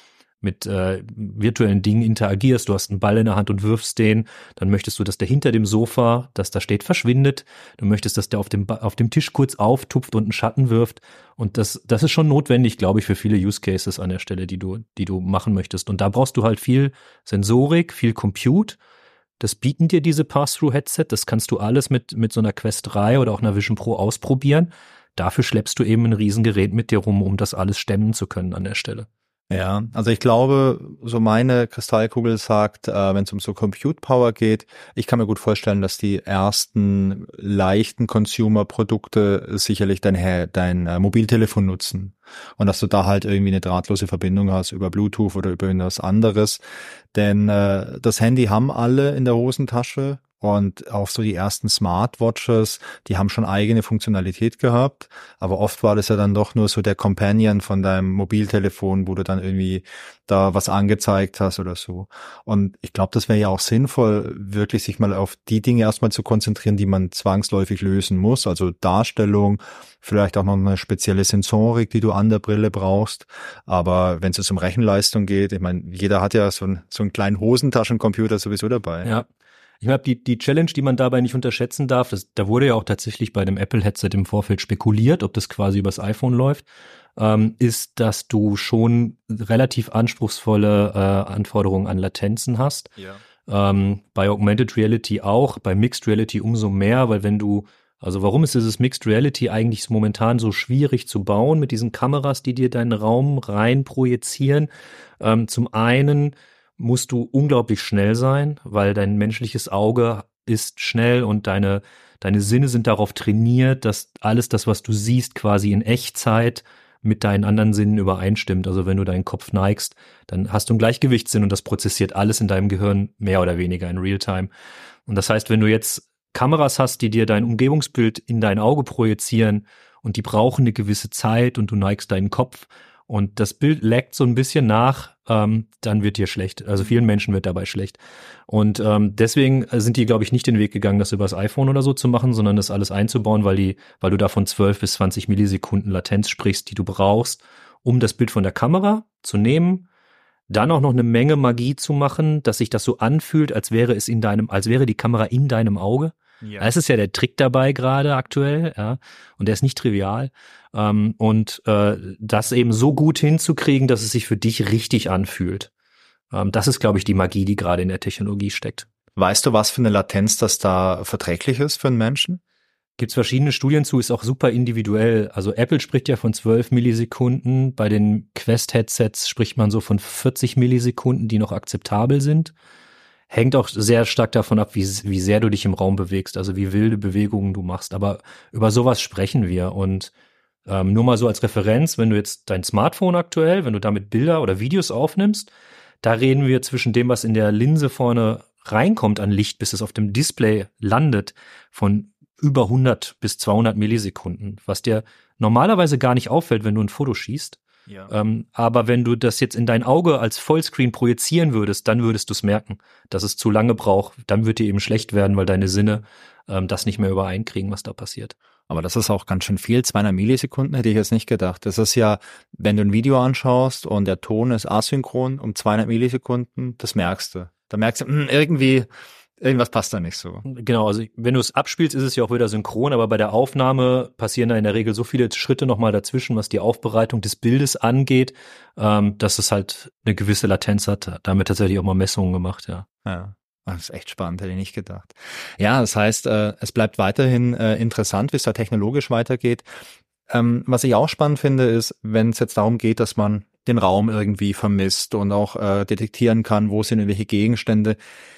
mit äh, virtuellen Dingen interagierst, du hast einen Ball in der Hand und wirfst den, dann möchtest du, dass der hinter dem Sofa, das da steht, verschwindet. Du möchtest, dass der auf dem, auf dem Tisch kurz auftupft und einen Schatten wirft. Und das, das ist schon notwendig, glaube ich, für viele Use Cases an der Stelle, die du, die du machen möchtest. Und da brauchst du halt viel Sensorik, viel Compute. Das bieten dir diese Pass-Through-Headset. Das kannst du alles mit, mit so einer Quest 3 oder auch einer Vision Pro ausprobieren. Dafür schleppst du eben ein Riesengerät mit dir rum, um das alles stemmen zu können an der Stelle. Ja, also ich glaube, so meine Kristallkugel sagt, äh, wenn es um so Compute Power geht, ich kann mir gut vorstellen, dass die ersten leichten Consumer-Produkte sicherlich dein, dein äh, Mobiltelefon nutzen und dass du da halt irgendwie eine drahtlose Verbindung hast über Bluetooth oder über irgendwas anderes. Denn äh, das Handy haben alle in der Hosentasche und auch so die ersten Smartwatches, die haben schon eigene Funktionalität gehabt, aber oft war das ja dann doch nur so der Companion von deinem Mobiltelefon, wo du dann irgendwie da was angezeigt hast oder so. Und ich glaube, das wäre ja auch sinnvoll, wirklich sich mal auf die Dinge erstmal zu konzentrieren, die man zwangsläufig lösen muss. Also Darstellung, vielleicht auch noch eine spezielle Sensorik, die du an der Brille brauchst. Aber wenn es um Rechenleistung geht, ich meine, jeder hat ja so, ein, so einen kleinen Hosentaschencomputer sowieso dabei. Ja. Ich glaube, die, die Challenge, die man dabei nicht unterschätzen darf, das, da wurde ja auch tatsächlich bei dem Apple-Headset im Vorfeld spekuliert, ob das quasi übers iPhone läuft, ähm, ist, dass du schon relativ anspruchsvolle äh, Anforderungen an Latenzen hast. Ja. Ähm, bei Augmented Reality auch, bei Mixed Reality umso mehr, weil wenn du also warum ist dieses Mixed Reality eigentlich momentan so schwierig zu bauen mit diesen Kameras, die dir deinen Raum rein projizieren? Ähm, zum einen musst du unglaublich schnell sein, weil dein menschliches Auge ist schnell und deine, deine Sinne sind darauf trainiert, dass alles das, was du siehst, quasi in Echtzeit mit deinen anderen Sinnen übereinstimmt. Also wenn du deinen Kopf neigst, dann hast du einen Gleichgewichtssinn und das prozessiert alles in deinem Gehirn mehr oder weniger in Realtime. Und das heißt, wenn du jetzt Kameras hast, die dir dein Umgebungsbild in dein Auge projizieren und die brauchen eine gewisse Zeit und du neigst deinen Kopf und das Bild laggt so ein bisschen nach, ähm, dann wird dir schlecht. Also vielen Menschen wird dabei schlecht. Und ähm, deswegen sind die, glaube ich, nicht den Weg gegangen, das übers iPhone oder so zu machen, sondern das alles einzubauen, weil die, weil du davon 12 bis 20 Millisekunden Latenz sprichst, die du brauchst, um das Bild von der Kamera zu nehmen, dann auch noch eine Menge Magie zu machen, dass sich das so anfühlt, als wäre es in deinem, als wäre die Kamera in deinem Auge. Ja. Das ist ja der Trick dabei gerade aktuell, ja. Und der ist nicht trivial. Ähm, und äh, das eben so gut hinzukriegen, dass es sich für dich richtig anfühlt. Ähm, das ist, glaube ich, die Magie, die gerade in der Technologie steckt. Weißt du, was für eine Latenz das da verträglich ist für einen Menschen? Gibt es verschiedene Studien zu, ist auch super individuell. Also Apple spricht ja von 12 Millisekunden, bei den Quest-Headsets spricht man so von 40 Millisekunden, die noch akzeptabel sind. Hängt auch sehr stark davon ab, wie, wie sehr du dich im Raum bewegst, also wie wilde Bewegungen du machst. Aber über sowas sprechen wir. Und ähm, nur mal so als Referenz, wenn du jetzt dein Smartphone aktuell, wenn du damit Bilder oder Videos aufnimmst, da reden wir zwischen dem, was in der Linse vorne reinkommt an Licht, bis es auf dem Display landet, von über 100 bis 200 Millisekunden, was dir normalerweise gar nicht auffällt, wenn du ein Foto schießt. Ja. Ähm, aber wenn du das jetzt in dein Auge als Vollscreen projizieren würdest, dann würdest du es merken, dass es zu lange braucht. Dann wird dir eben schlecht werden, weil deine Sinne ähm, das nicht mehr übereinkriegen, was da passiert. Aber das ist auch ganz schön viel. 200 Millisekunden hätte ich jetzt nicht gedacht. Das ist ja, wenn du ein Video anschaust und der Ton ist asynchron um 200 Millisekunden, das merkst du. Da merkst du, mh, hm, irgendwie Irgendwas passt da nicht so. Genau, also wenn du es abspielst, ist es ja auch wieder synchron, aber bei der Aufnahme passieren da in der Regel so viele Schritte nochmal dazwischen, was die Aufbereitung des Bildes angeht, ähm, dass es halt eine gewisse Latenz hat. Damit tatsächlich auch mal Messungen gemacht, ja. Ja. Das ist echt spannend, hätte ich nicht gedacht. Ja, das heißt, äh, es bleibt weiterhin äh, interessant, wie es da technologisch weitergeht. Ähm, was ich auch spannend finde, ist, wenn es jetzt darum geht, dass man den Raum irgendwie vermisst und auch äh, detektieren kann, wo sind irgendwelche Gegenstände.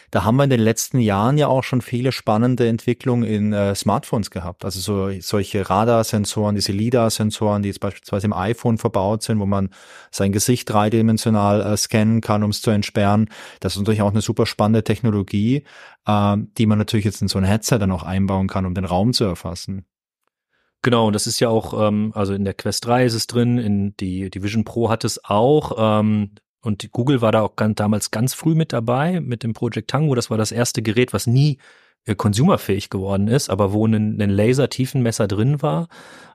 Da haben wir in den letzten Jahren ja auch schon viele spannende Entwicklungen in äh, Smartphones gehabt. Also so, solche Radarsensoren, diese LIDAR-Sensoren, die jetzt beispielsweise im iPhone verbaut sind, wo man sein Gesicht dreidimensional äh, scannen kann, um es zu entsperren. Das ist natürlich auch eine super spannende Technologie, äh, die man natürlich jetzt in so ein Headset dann auch einbauen kann, um den Raum zu erfassen. Genau, und das ist ja auch, ähm, also in der Quest 3 ist es drin, in die, die Vision Pro hat es auch. Ähm, Und Google war da auch ganz, damals ganz früh mit dabei mit dem Project Tango. Das war das erste Gerät, was nie äh, consumerfähig geworden ist, aber wo ein, ein Laser-Tiefenmesser drin war,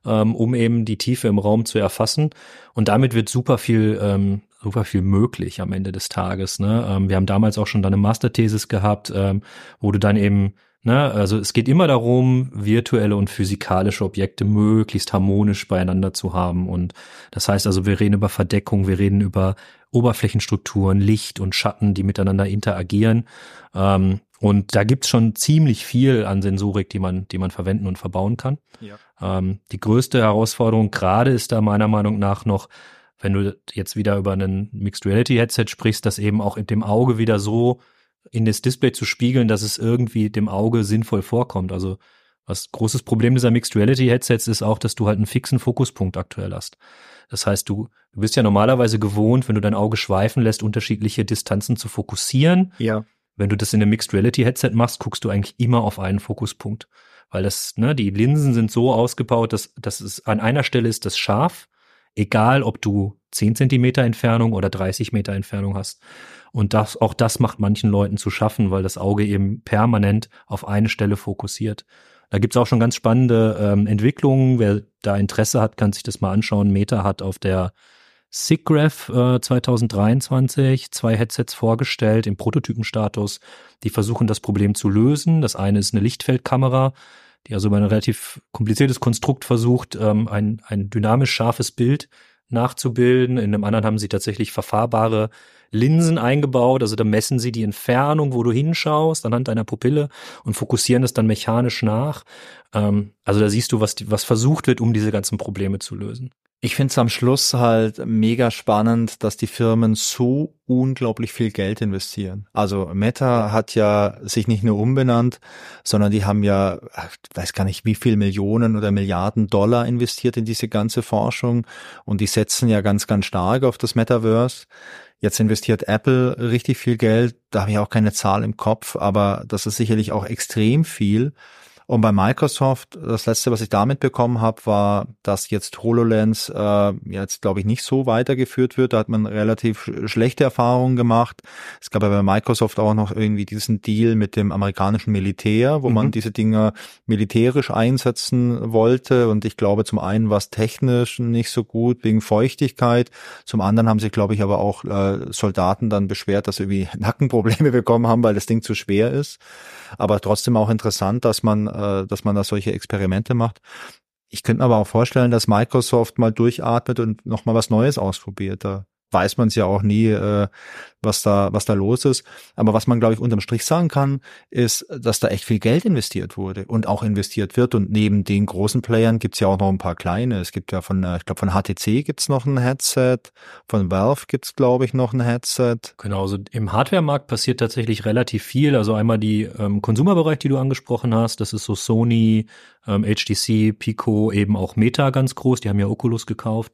ähm, um eben die Tiefe im Raum zu erfassen. Und damit wird super viel, ähm, super viel möglich am Ende des Tages. Ne? Ähm, wir haben damals auch schon dann eine Masterthesis gehabt, ähm, wo du dann eben Ne, also es geht immer darum, virtuelle und physikalische Objekte möglichst harmonisch beieinander zu haben. Und das heißt also, wir reden über Verdeckung, wir reden über Oberflächenstrukturen, Licht und Schatten, die miteinander interagieren. Ähm, und da gibt's schon ziemlich viel an Sensorik, die man, die man verwenden und verbauen kann. Ja. Ähm, die größte Herausforderung gerade ist da meiner Meinung nach noch, wenn du jetzt wieder über einen Mixed Reality Headset sprichst, das eben auch in dem Auge wieder so in das Display zu spiegeln, dass es irgendwie dem Auge sinnvoll vorkommt. Also was großes Problem dieser Mixed Reality Headsets ist auch, dass du halt einen fixen Fokuspunkt aktuell hast. Das heißt, du, du bist ja normalerweise gewohnt, wenn du dein Auge schweifen lässt, unterschiedliche Distanzen zu fokussieren. Ja. Wenn du das in einem Mixed Reality Headset machst, guckst du eigentlich immer auf einen Fokuspunkt. Weil das, ne, die Linsen sind so ausgebaut, dass, dass es an einer Stelle ist das scharf, egal ob du 10 Zentimeter Entfernung oder 30 Meter Entfernung hast. Und das, auch das macht manchen Leuten zu schaffen, weil das Auge eben permanent auf eine Stelle fokussiert. Da gibt's auch schon ganz spannende ähm, Entwicklungen. Wer da Interesse hat, kann sich das mal anschauen. Meta hat auf der SIGGRAPH äh, 2023 zwei Headsets vorgestellt im Prototypenstatus, die versuchen das Problem zu lösen. Das eine ist eine Lichtfeldkamera, die also über ein relativ kompliziertes Konstrukt versucht, ähm, ein, ein dynamisch scharfes Bild nachzubilden. In einem anderen haben sie tatsächlich verfahrbare Linsen eingebaut. Also da messen sie die Entfernung, wo du hinschaust, anhand deiner Pupille und fokussieren es dann mechanisch nach. Ähm, also da siehst du, was, was versucht wird, um diese ganzen Probleme zu lösen. Ich finde es am Schluss halt mega spannend, dass die Firmen so unglaublich viel Geld investieren. Also Meta hat ja sich nicht nur umbenannt, sondern die haben ja, ich weiß gar nicht, wie viel Millionen oder Milliarden Dollar investiert in diese ganze Forschung und die setzen ja ganz, ganz stark auf das Metaverse. Jetzt investiert Apple richtig viel Geld, da habe ich auch keine Zahl im Kopf, aber das ist sicherlich auch extrem viel. Und bei Microsoft, das letzte, was ich damit bekommen habe, war, dass jetzt HoloLens äh, jetzt, glaube ich, nicht so weitergeführt wird. Da hat man relativ schlechte Erfahrungen gemacht. Es gab ja bei Microsoft auch noch irgendwie diesen Deal mit dem amerikanischen Militär, wo mhm. man diese Dinge militärisch einsetzen wollte. Und ich glaube, zum einen war es technisch nicht so gut wegen Feuchtigkeit. Zum anderen haben sich, glaube ich, aber auch äh, Soldaten dann beschwert, dass sie irgendwie Nackenprobleme bekommen haben, weil das Ding zu schwer ist. Aber trotzdem auch interessant, dass man äh, dass man da solche Experimente macht. Ich könnte mir aber auch vorstellen, dass Microsoft mal durchatmet und nochmal was Neues ausprobiert. Da weiß man es ja auch nie, äh, was da, was da los ist. Aber was man, glaube ich, unterm Strich sagen kann, ist, dass da echt viel Geld investiert wurde und auch investiert wird. Und neben den großen Playern gibt's ja auch noch ein paar kleine. Es gibt ja von, äh, ich glaube, von HTC gibt's noch ein Headset, von Valve gibt's, glaube ich, noch ein Headset. Genau, also im Hardware-Markt passiert tatsächlich relativ viel. Also einmal die ähm, Konsumerbereich, die du angesprochen hast, das ist so Sony, ähm, HTC, Pico, eben auch Meta ganz groß, die haben ja Oculus gekauft.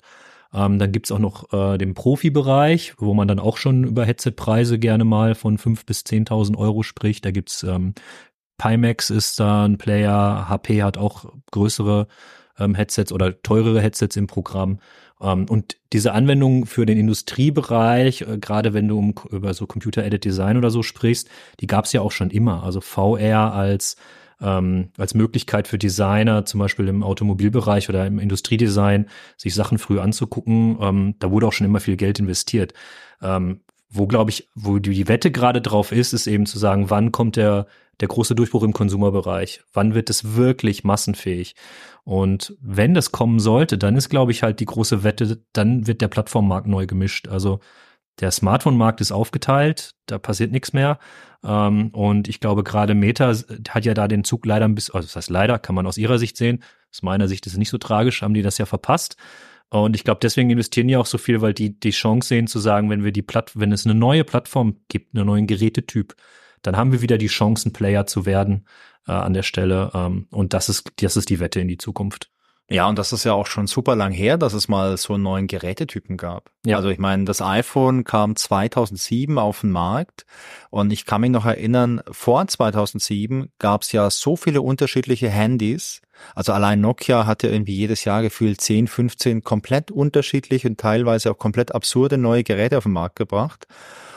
Ähm, dann gibt's auch noch äh, den Profibereich, wo man dann auch schon über Headset-Preise gerne mal von fünf bis zehntausend Euro spricht. Da gibt's ähm, Pimax ist da ein Player, HP hat auch größere ähm, Headsets oder teurere Headsets im Programm. Ähm, und diese Anwendung für den Industriebereich, äh, gerade wenn du um, über so Computer-Aided Design oder so sprichst, die gab's ja auch schon immer. Also VR als ähm, als Möglichkeit für Designer, zum Beispiel im Automobilbereich oder im Industriedesign, sich Sachen früh anzugucken. Ähm, da wurde auch schon immer viel Geld investiert. Ähm, wo, glaube ich, wo die Wette gerade drauf ist, ist eben zu sagen, wann kommt der, der große Durchbruch im Konsumerbereich? Wann wird es wirklich massenfähig? Und wenn das kommen sollte, dann ist, glaube ich, halt die große Wette, dann wird der Plattformmarkt neu gemischt. Also der Smartphone-Markt ist aufgeteilt, da passiert nichts mehr. Ähm, und ich glaube, gerade Meta hat ja da den Zug leider ein bisschen, also das heißt leider, kann man aus ihrer Sicht sehen. Aus meiner Sicht ist es nicht so tragisch, haben die das ja verpasst. Und ich glaube, deswegen investieren die auch so viel, weil die die Chance sehen zu sagen, wenn wir die Platt, wenn es eine neue Plattform gibt, einen neuen Gerätetyp, dann haben wir wieder die Chancen, Player zu werden äh, an der Stelle. Ähm, und das ist, das ist die Wette in die Zukunft. Ja, und das ist ja auch schon super lang her, dass es mal so einen neuen Gerätetypen gab. Ja. Also ich meine, das iPhone kam 2007 auf den Markt und ich kann mich noch erinnern, vor 2007 gab es ja so viele unterschiedliche Handys. Also allein Nokia hatte irgendwie jedes Jahr gefühlt 10, 15 komplett unterschiedliche und teilweise auch komplett absurde neue Geräte auf den Markt gebracht.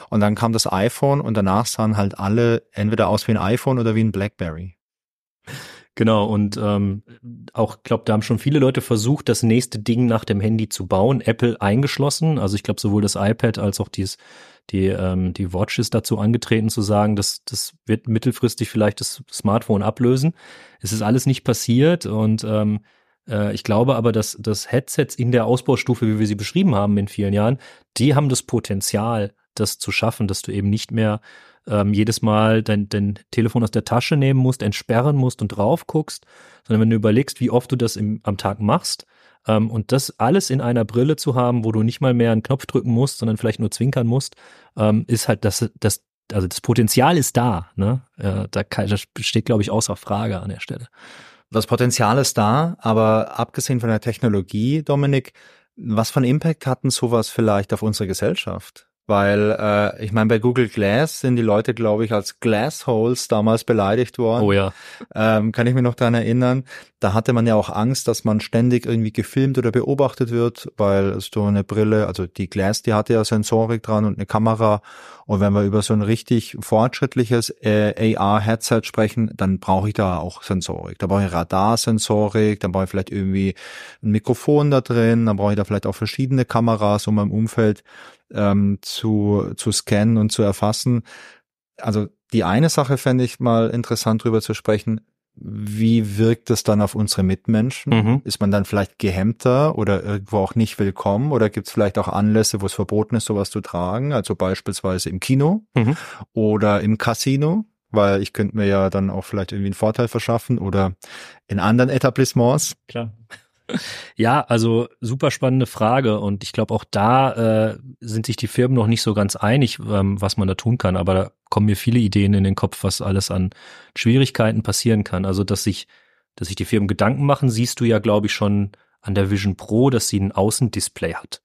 Und dann kam das iPhone und danach sahen halt alle entweder aus wie ein iPhone oder wie ein Blackberry. Genau, und ähm, auch, glaube, da haben schon viele Leute versucht, das nächste Ding nach dem Handy zu bauen, Apple eingeschlossen. Also ich glaube, sowohl das iPad als auch dies, die, ähm, die Watch ist dazu angetreten zu sagen, dass das wird mittelfristig vielleicht das Smartphone ablösen. Es ist alles nicht passiert und ähm, äh, ich glaube aber, dass, dass Headsets in der Ausbaustufe, wie wir sie beschrieben haben in vielen Jahren, die haben das Potenzial, das zu schaffen, dass du eben nicht mehr ähm, jedes Mal dein, dein Telefon aus der Tasche nehmen musst, entsperren musst und drauf guckst, sondern wenn du überlegst, wie oft du das im, am Tag machst ähm, und das alles in einer Brille zu haben, wo du nicht mal mehr einen Knopf drücken musst, sondern vielleicht nur zwinkern musst, ähm, ist halt das, das, also das Potenzial ist da. Ne? Äh, da kann, das steht, glaube ich, außer Frage an der Stelle. Das Potenzial ist da, aber abgesehen von der Technologie, Dominik, was für einen Impact hatten sowas vielleicht auf unsere Gesellschaft? Weil äh, ich meine, bei Google Glass sind die Leute, glaube ich, als Glassholes damals beleidigt worden. Oh ja. Ähm, kann ich mich noch daran erinnern. Da hatte man ja auch Angst, dass man ständig irgendwie gefilmt oder beobachtet wird, weil so eine Brille, also die Glass, die hatte ja Sensorik dran und eine Kamera. Und wenn wir über so ein richtig fortschrittliches äh, AR-Headset sprechen, dann brauche ich da auch Sensorik. Da brauche ich Radarsensorik, dann brauche ich vielleicht irgendwie ein Mikrofon da drin, dann brauche ich da vielleicht auch verschiedene Kameras, um im Umfeld ähm, zu, zu scannen und zu erfassen. Also die eine Sache fände ich mal interessant drüber zu sprechen. Wie wirkt es dann auf unsere Mitmenschen? Mhm. Ist man dann vielleicht gehemmter oder irgendwo auch nicht willkommen? Oder gibt es vielleicht auch Anlässe, wo es verboten ist, sowas zu tragen? Also beispielsweise im Kino Mhm. oder im Casino? Weil ich könnte mir ja dann auch vielleicht irgendwie einen Vorteil verschaffen oder in anderen Etablissements. Klar. Ja, also super spannende Frage und ich glaube auch da äh, sind sich die Firmen noch nicht so ganz einig, ähm, was man da tun kann. Aber da kommen mir viele Ideen in den Kopf, was alles an Schwierigkeiten passieren kann. Also dass sich, dass sich die Firmen Gedanken machen, siehst du ja, glaube ich, schon an der Vision Pro, dass sie ein Außendisplay hat,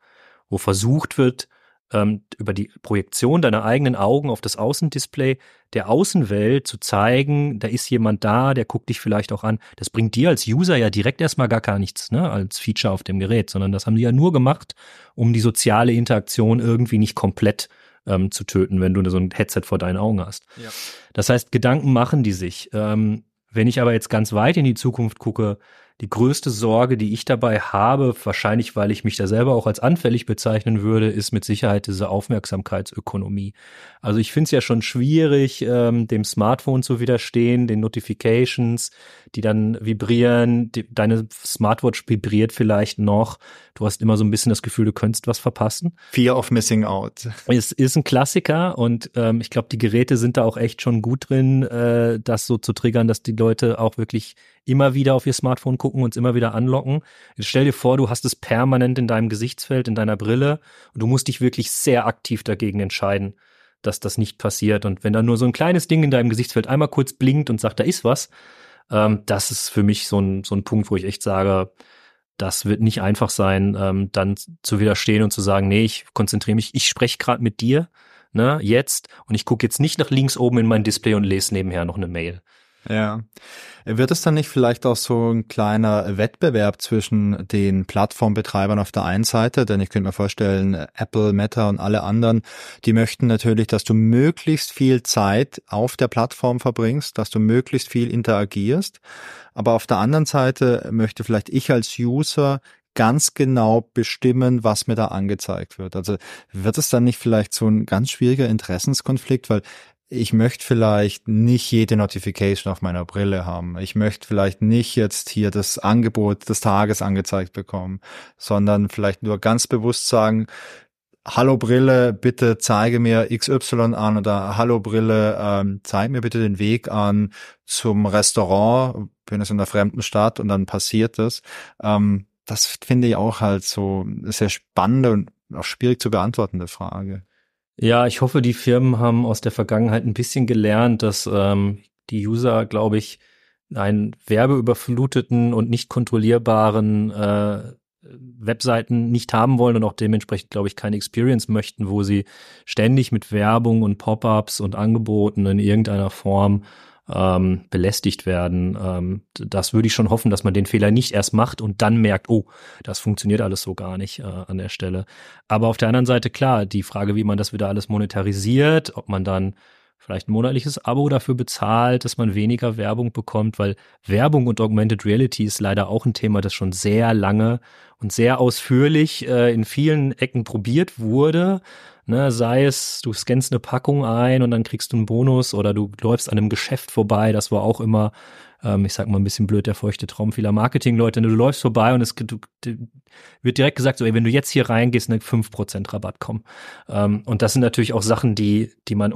wo versucht wird, ähm, über die Projektion deiner eigenen Augen auf das Außendisplay der Außenwelt zu zeigen, da ist jemand da, der guckt dich vielleicht auch an. Das bringt dir als User ja direkt erstmal gar gar nichts, ne, als Feature auf dem Gerät, sondern das haben die ja nur gemacht, um die soziale Interaktion irgendwie nicht komplett ähm, zu töten, wenn du so ein Headset vor deinen Augen hast. Ja. Das heißt, Gedanken machen die sich. Ähm, wenn ich aber jetzt ganz weit in die Zukunft gucke, die größte Sorge, die ich dabei habe, wahrscheinlich weil ich mich da selber auch als anfällig bezeichnen würde, ist mit Sicherheit diese Aufmerksamkeitsökonomie. Also ich finde es ja schon schwierig, ähm, dem Smartphone zu widerstehen, den Notifications, die dann vibrieren, die, deine Smartwatch vibriert vielleicht noch. Du hast immer so ein bisschen das Gefühl, du könntest was verpassen. Fear of missing out. Es ist ein Klassiker und ähm, ich glaube, die Geräte sind da auch echt schon gut drin, äh, das so zu triggern, dass die Leute auch wirklich immer wieder auf ihr Smartphone gucken und es immer wieder anlocken. Jetzt stell dir vor, du hast es permanent in deinem Gesichtsfeld, in deiner Brille und du musst dich wirklich sehr aktiv dagegen entscheiden, dass das nicht passiert. Und wenn da nur so ein kleines Ding in deinem Gesichtsfeld einmal kurz blinkt und sagt, da ist was, ähm, das ist für mich so ein, so ein Punkt, wo ich echt sage, das wird nicht einfach sein, ähm, dann zu widerstehen und zu sagen, nee, ich konzentriere mich, ich spreche gerade mit dir, ne, jetzt, und ich gucke jetzt nicht nach links oben in mein Display und lese nebenher noch eine Mail. Ja. Wird es dann nicht vielleicht auch so ein kleiner Wettbewerb zwischen den Plattformbetreibern auf der einen Seite? Denn ich könnte mir vorstellen, Apple, Meta und alle anderen, die möchten natürlich, dass du möglichst viel Zeit auf der Plattform verbringst, dass du möglichst viel interagierst. Aber auf der anderen Seite möchte vielleicht ich als User ganz genau bestimmen, was mir da angezeigt wird. Also wird es dann nicht vielleicht so ein ganz schwieriger Interessenskonflikt, weil ich möchte vielleicht nicht jede Notification auf meiner Brille haben. Ich möchte vielleicht nicht jetzt hier das Angebot des Tages angezeigt bekommen, sondern vielleicht nur ganz bewusst sagen, Hallo Brille, bitte zeige mir XY an oder Hallo Brille, ähm, zeig mir bitte den Weg an zum Restaurant, bin es in einer fremden Stadt und dann passiert das. Ähm, das finde ich auch halt so eine sehr spannende und auch schwierig zu beantwortende Frage. Ja, ich hoffe, die Firmen haben aus der Vergangenheit ein bisschen gelernt, dass ähm, die User, glaube ich, einen werbeüberfluteten und nicht kontrollierbaren äh, Webseiten nicht haben wollen und auch dementsprechend, glaube ich, keine Experience möchten, wo sie ständig mit Werbung und Pop-ups und Angeboten in irgendeiner Form ähm, belästigt werden. Ähm, das würde ich schon hoffen, dass man den Fehler nicht erst macht und dann merkt, oh, das funktioniert alles so gar nicht äh, an der Stelle. Aber auf der anderen Seite, klar, die Frage, wie man das wieder alles monetarisiert, ob man dann vielleicht ein monatliches Abo dafür bezahlt, dass man weniger Werbung bekommt, weil Werbung und Augmented Reality ist leider auch ein Thema, das schon sehr lange und sehr ausführlich äh, in vielen Ecken probiert wurde. Ne, sei es, du scannst eine Packung ein und dann kriegst du einen Bonus oder du läufst an einem Geschäft vorbei, das war auch immer ähm, ich sag mal ein bisschen blöd, der feuchte Traum vieler Marketingleute. Du läufst vorbei und es du, wird direkt gesagt, so, ey, wenn du jetzt hier reingehst, eine 5% Rabatt kommen. Ähm, und das sind natürlich auch Sachen, die, die man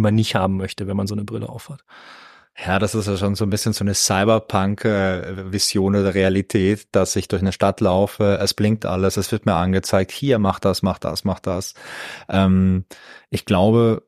man nicht haben möchte, wenn man so eine Brille aufhat. Ja, das ist ja schon so ein bisschen so eine Cyberpunk-Vision oder Realität, dass ich durch eine Stadt laufe, es blinkt alles, es wird mir angezeigt, hier mach das, mach das, mach das. Ähm, ich glaube,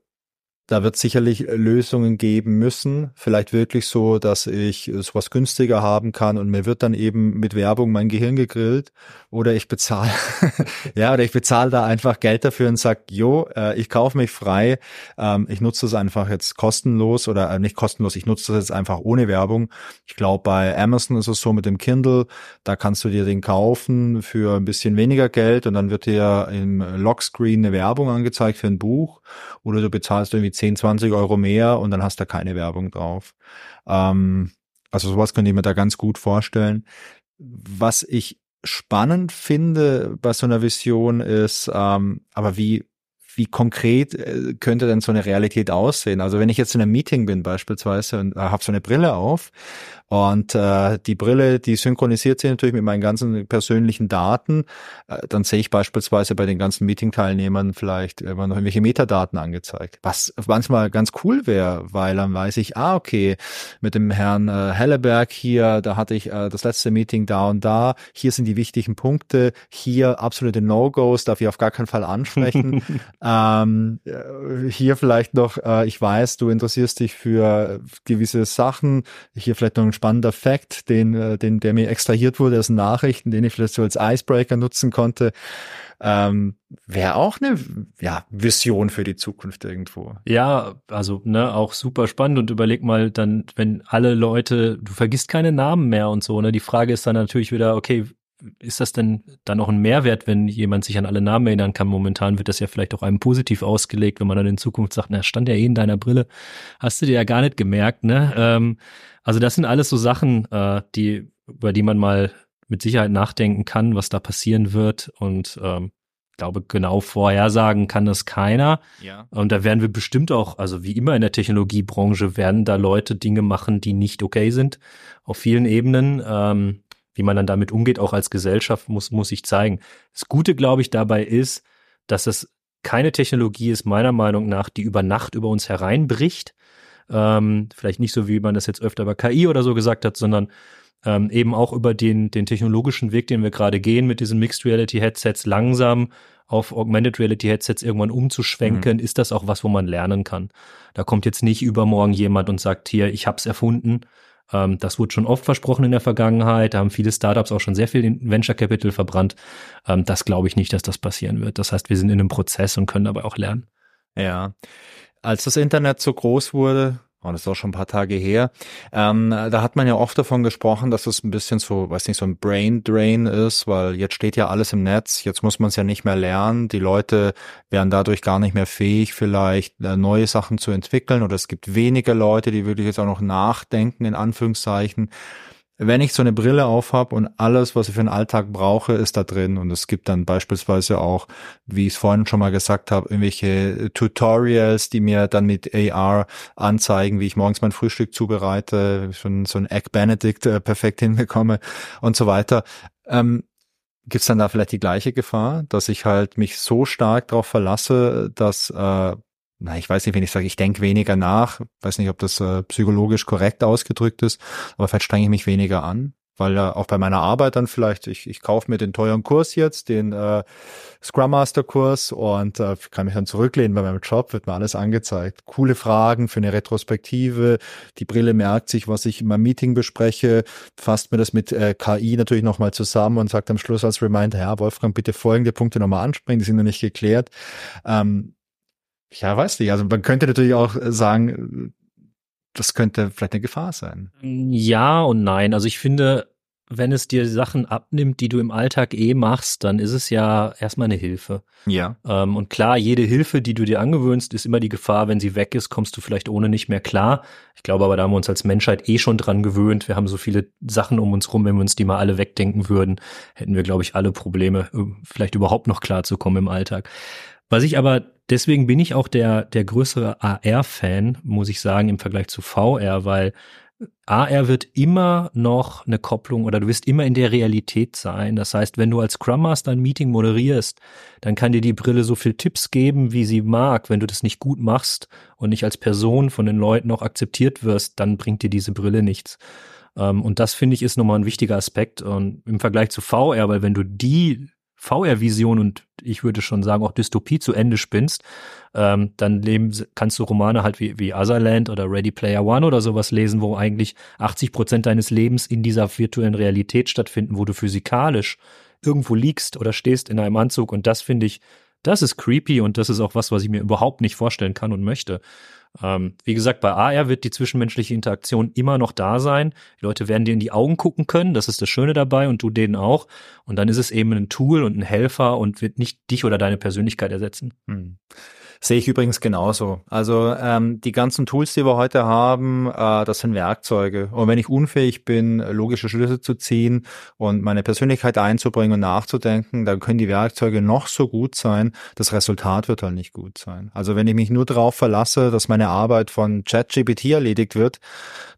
da wird sicherlich Lösungen geben müssen. Vielleicht wirklich so, dass ich sowas günstiger haben kann und mir wird dann eben mit Werbung mein Gehirn gegrillt oder ich bezahle, ja, oder ich bezahle da einfach Geld dafür und sag, jo, äh, ich kaufe mich frei, ähm, ich nutze es einfach jetzt kostenlos oder äh, nicht kostenlos, ich nutze das jetzt einfach ohne Werbung. Ich glaube, bei Amazon ist es so mit dem Kindle, da kannst du dir den kaufen für ein bisschen weniger Geld und dann wird dir im Lockscreen eine Werbung angezeigt für ein Buch oder du bezahlst irgendwie 10, 20 Euro mehr und dann hast du keine Werbung drauf. Ähm, also sowas könnte ich mir da ganz gut vorstellen. Was ich spannend finde bei so einer Vision ist, ähm, aber wie wie konkret äh, könnte denn so eine Realität aussehen? Also wenn ich jetzt in einem Meeting bin beispielsweise und äh, habe so eine Brille auf und äh, die Brille, die synchronisiert sich natürlich mit meinen ganzen persönlichen Daten. Äh, dann sehe ich beispielsweise bei den ganzen Meeting-Teilnehmern vielleicht immer noch irgendwelche Metadaten angezeigt. Was manchmal ganz cool wäre, weil dann weiß ich, ah, okay, mit dem Herrn äh, Helleberg hier, da hatte ich äh, das letzte Meeting da und da. Hier sind die wichtigen Punkte. Hier absolute No-Gos, darf ich auf gar keinen Fall ansprechen. ähm, äh, hier vielleicht noch, äh, ich weiß, du interessierst dich für gewisse Sachen. Hier vielleicht noch ein spannender Fact, den, äh, den, der mir extrahiert wurde aus Nachrichten, den ich vielleicht so als Icebreaker nutzen konnte. Ähm, Wäre auch eine ja, Vision für die Zukunft irgendwo. Ja, also ne, auch super spannend und überleg mal dann, wenn alle Leute, du vergisst keine Namen mehr und so, ne? Die Frage ist dann natürlich wieder, okay, ist das denn dann auch ein Mehrwert, wenn jemand sich an alle Namen erinnern kann? Momentan wird das ja vielleicht auch einem positiv ausgelegt, wenn man dann in Zukunft sagt, na, stand ja eh in deiner Brille. Hast du dir ja gar nicht gemerkt, ne? Ähm, also das sind alles so Sachen, äh, die, über die man mal mit Sicherheit nachdenken kann, was da passieren wird. Und ähm, glaube, genau vorhersagen kann das keiner. Ja. Und da werden wir bestimmt auch, also wie immer in der Technologiebranche, werden da Leute Dinge machen, die nicht okay sind, auf vielen Ebenen. Ähm, wie man dann damit umgeht, auch als Gesellschaft, muss, muss ich zeigen. Das Gute, glaube ich, dabei ist, dass es keine Technologie ist, meiner Meinung nach, die über Nacht über uns hereinbricht. Ähm, vielleicht nicht so, wie man das jetzt öfter bei KI oder so gesagt hat, sondern ähm, eben auch über den, den technologischen Weg, den wir gerade gehen, mit diesen Mixed Reality Headsets langsam auf Augmented Reality Headsets irgendwann umzuschwenken, mhm. ist das auch was, wo man lernen kann. Da kommt jetzt nicht übermorgen jemand und sagt hier, ich hab's erfunden, ähm, das wurde schon oft versprochen in der Vergangenheit. Da haben viele Startups auch schon sehr viel Venture Capital verbrannt. Ähm, das glaube ich nicht, dass das passieren wird. Das heißt, wir sind in einem Prozess und können dabei auch lernen. Ja. Als das Internet so groß wurde, Oh, das ist auch schon ein paar Tage her. Ähm, da hat man ja oft davon gesprochen, dass es ein bisschen so, weiß nicht, so ein Brain Drain ist, weil jetzt steht ja alles im Netz, jetzt muss man es ja nicht mehr lernen. Die Leute wären dadurch gar nicht mehr fähig, vielleicht äh, neue Sachen zu entwickeln oder es gibt weniger Leute, die wirklich jetzt auch noch nachdenken, in Anführungszeichen wenn ich so eine Brille aufhab und alles, was ich für den Alltag brauche, ist da drin. Und es gibt dann beispielsweise auch, wie ich es vorhin schon mal gesagt habe, irgendwelche Tutorials, die mir dann mit AR anzeigen, wie ich morgens mein Frühstück zubereite, schon so ein Egg Benedict äh, perfekt hinbekomme und so weiter. Ähm, Gibt es dann da vielleicht die gleiche Gefahr, dass ich halt mich so stark darauf verlasse, dass äh, na, ich weiß nicht, wenn ich sage, ich denke weniger nach, weiß nicht, ob das äh, psychologisch korrekt ausgedrückt ist, aber vielleicht strenge ich mich weniger an. weil ja auch bei meiner Arbeit dann vielleicht, ich, ich kaufe mir den teuren Kurs jetzt, den äh, Scrum Master Kurs und äh, kann mich dann zurücklehnen bei meinem Job, wird mir alles angezeigt. Coole Fragen für eine Retrospektive, die Brille merkt sich, was ich in meinem Meeting bespreche, fasst mir das mit äh, KI natürlich nochmal zusammen und sagt am Schluss als Reminder, ja, Wolfgang, bitte folgende Punkte nochmal ansprechen, die sind noch nicht geklärt. Ähm, ja, weiß nicht. Also man könnte natürlich auch sagen, das könnte vielleicht eine Gefahr sein. Ja und nein. Also ich finde, wenn es dir Sachen abnimmt, die du im Alltag eh machst, dann ist es ja erstmal eine Hilfe. Ja. Ähm, und klar, jede Hilfe, die du dir angewöhnst, ist immer die Gefahr, wenn sie weg ist, kommst du vielleicht ohne nicht mehr klar. Ich glaube aber, da haben wir uns als Menschheit eh schon dran gewöhnt. Wir haben so viele Sachen um uns rum, wenn wir uns die mal alle wegdenken würden, hätten wir, glaube ich, alle Probleme, äh, vielleicht überhaupt noch klarzukommen im Alltag. Was ich aber, deswegen bin ich auch der, der größere AR-Fan, muss ich sagen, im Vergleich zu VR, weil AR wird immer noch eine Kopplung oder du wirst immer in der Realität sein. Das heißt, wenn du als Scrum Master ein Meeting moderierst, dann kann dir die Brille so viel Tipps geben, wie sie mag. Wenn du das nicht gut machst und nicht als Person von den Leuten auch akzeptiert wirst, dann bringt dir diese Brille nichts. Ähm, und das finde ich ist nochmal ein wichtiger Aspekt. Und im Vergleich zu VR, weil wenn du die VR-Vision und ich würde schon sagen auch Dystopie zu Ende spinnst, ähm, dann leben, kannst du Romane halt wie, wie Otherland oder Ready Player One oder sowas lesen, wo eigentlich 80 Prozent deines Lebens in dieser virtuellen Realität stattfinden, wo du physikalisch irgendwo liegst oder stehst in einem Anzug. Und das finde ich, das ist creepy und das ist auch was, was ich mir überhaupt nicht vorstellen kann und möchte. Ähm, wie gesagt, bei AR wird die zwischenmenschliche Interaktion immer noch da sein. Die Leute werden dir in die Augen gucken können, das ist das Schöne dabei und du denen auch. Und dann ist es eben ein Tool und ein Helfer und wird nicht dich oder deine Persönlichkeit ersetzen. Hm. Sehe ich übrigens genauso. Also ähm, die ganzen Tools, die wir heute haben, äh, das sind Werkzeuge. Und wenn ich unfähig bin, logische Schlüsse zu ziehen und meine Persönlichkeit einzubringen und nachzudenken, dann können die Werkzeuge noch so gut sein. Das Resultat wird halt nicht gut sein. Also wenn ich mich nur darauf verlasse, dass meine Arbeit von ChatGPT erledigt wird,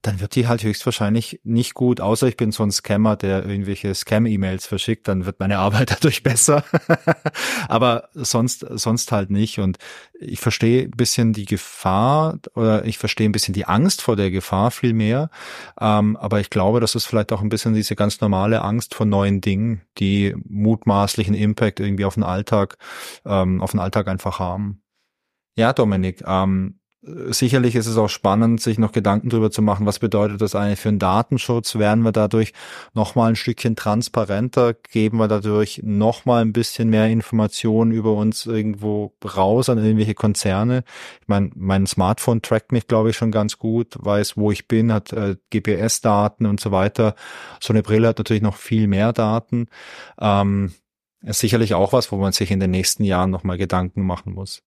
dann wird die halt höchstwahrscheinlich nicht gut, außer ich bin so ein Scammer, der irgendwelche Scam-E-Mails verschickt, dann wird meine Arbeit dadurch besser. Aber sonst, sonst halt nicht. Und ich verstehe ein bisschen die Gefahr oder ich verstehe ein bisschen die Angst vor der Gefahr viel mehr. Ähm, aber ich glaube, das ist vielleicht auch ein bisschen diese ganz normale Angst vor neuen Dingen, die mutmaßlichen Impact irgendwie auf den Alltag, ähm, auf den Alltag einfach haben. Ja, Dominik, ähm, sicherlich ist es auch spannend, sich noch Gedanken darüber zu machen, was bedeutet das eigentlich für einen Datenschutz? Werden wir dadurch nochmal ein Stückchen transparenter? Geben wir dadurch nochmal ein bisschen mehr Informationen über uns irgendwo raus an irgendwelche Konzerne? Ich meine, mein Smartphone trackt mich, glaube ich, schon ganz gut, weiß, wo ich bin, hat äh, GPS-Daten und so weiter. So eine Brille hat natürlich noch viel mehr Daten. Ähm, ist sicherlich auch was, wo man sich in den nächsten Jahren nochmal Gedanken machen muss.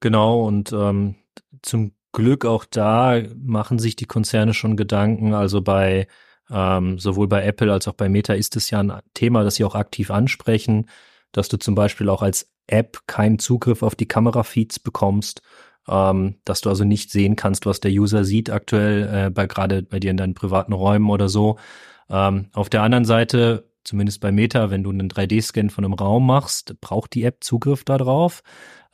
Genau, und ähm, zum Glück auch da machen sich die Konzerne schon Gedanken. Also bei ähm, sowohl bei Apple als auch bei Meta ist es ja ein Thema, das sie auch aktiv ansprechen, dass du zum Beispiel auch als App keinen Zugriff auf die Kamerafeeds bekommst, ähm, dass du also nicht sehen kannst, was der User sieht aktuell, äh, bei gerade bei dir in deinen privaten Räumen oder so. Ähm, auf der anderen Seite, zumindest bei Meta, wenn du einen 3D-Scan von einem Raum machst, braucht die App Zugriff darauf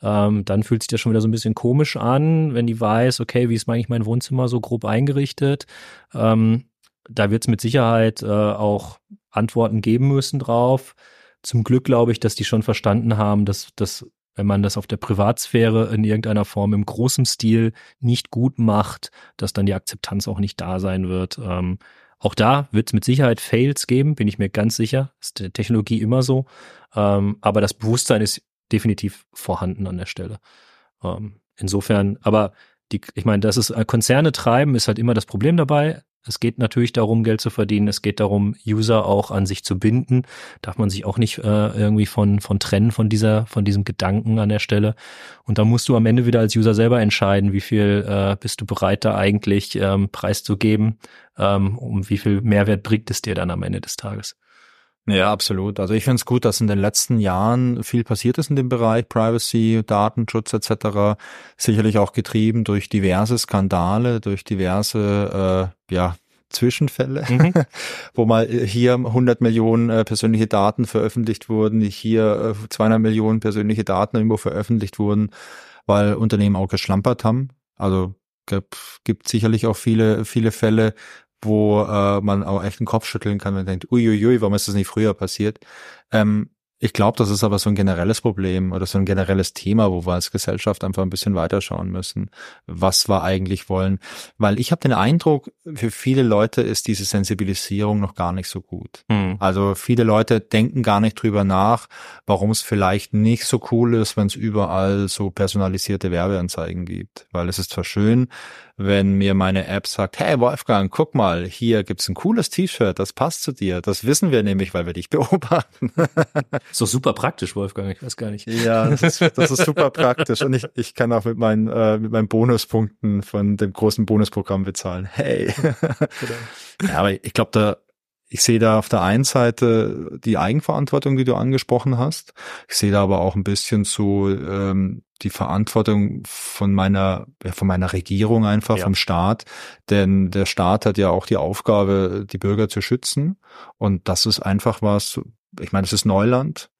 ähm, dann fühlt sich das schon wieder so ein bisschen komisch an, wenn die weiß, okay, wie ist eigentlich mein Wohnzimmer so grob eingerichtet. Ähm, da wird es mit Sicherheit äh, auch Antworten geben müssen drauf. Zum Glück glaube ich, dass die schon verstanden haben, dass, dass wenn man das auf der Privatsphäre in irgendeiner Form im großen Stil nicht gut macht, dass dann die Akzeptanz auch nicht da sein wird. Ähm, auch da wird es mit Sicherheit Fails geben, bin ich mir ganz sicher. ist der Technologie immer so. Ähm, aber das Bewusstsein ist definitiv vorhanden an der Stelle. Ähm, insofern, aber die, ich meine, dass es äh, Konzerne treiben, ist halt immer das Problem dabei. Es geht natürlich darum, Geld zu verdienen. Es geht darum, User auch an sich zu binden. Darf man sich auch nicht äh, irgendwie von, von trennen von dieser, von diesem Gedanken an der Stelle. Und da musst du am Ende wieder als User selber entscheiden, wie viel äh, bist du bereit, da eigentlich ähm, preiszugeben, ähm, um wie viel Mehrwert bringt es dir dann am Ende des Tages. Ja, absolut. Also ich finde es gut, dass in den letzten Jahren viel passiert ist in dem Bereich Privacy, Datenschutz etc. Sicherlich auch getrieben durch diverse Skandale, durch diverse äh, ja, Zwischenfälle, mhm. wo mal hier 100 Millionen äh, persönliche Daten veröffentlicht wurden, hier äh, 200 Millionen persönliche Daten irgendwo veröffentlicht wurden, weil Unternehmen auch geschlampert haben. Also gibt, gibt sicherlich auch viele, viele Fälle, wo äh, man auch echt den Kopf schütteln kann und denkt, uiuiui, warum ist das nicht früher passiert? Ähm, ich glaube, das ist aber so ein generelles Problem oder so ein generelles Thema, wo wir als Gesellschaft einfach ein bisschen weiterschauen müssen, was wir eigentlich wollen. Weil ich habe den Eindruck, für viele Leute ist diese Sensibilisierung noch gar nicht so gut. Mhm. Also viele Leute denken gar nicht drüber nach, warum es vielleicht nicht so cool ist, wenn es überall so personalisierte Werbeanzeigen gibt. Weil es ist zwar schön, wenn mir meine App sagt, hey Wolfgang, guck mal, hier gibt's ein cooles T-Shirt, das passt zu dir. Das wissen wir nämlich, weil wir dich beobachten. ist doch super praktisch, Wolfgang, ich weiß gar nicht. Ja, das ist, das ist super praktisch. Und ich, ich kann auch mit meinen, äh, mit meinen Bonuspunkten von dem großen Bonusprogramm bezahlen. Hey. ja, aber ich glaube, da ich sehe da auf der einen Seite die Eigenverantwortung, die du angesprochen hast. Ich sehe da aber auch ein bisschen so ähm, die Verantwortung von meiner, ja, von meiner Regierung einfach, ja. vom Staat. Denn der Staat hat ja auch die Aufgabe, die Bürger zu schützen. Und das ist einfach was, ich meine, es ist Neuland.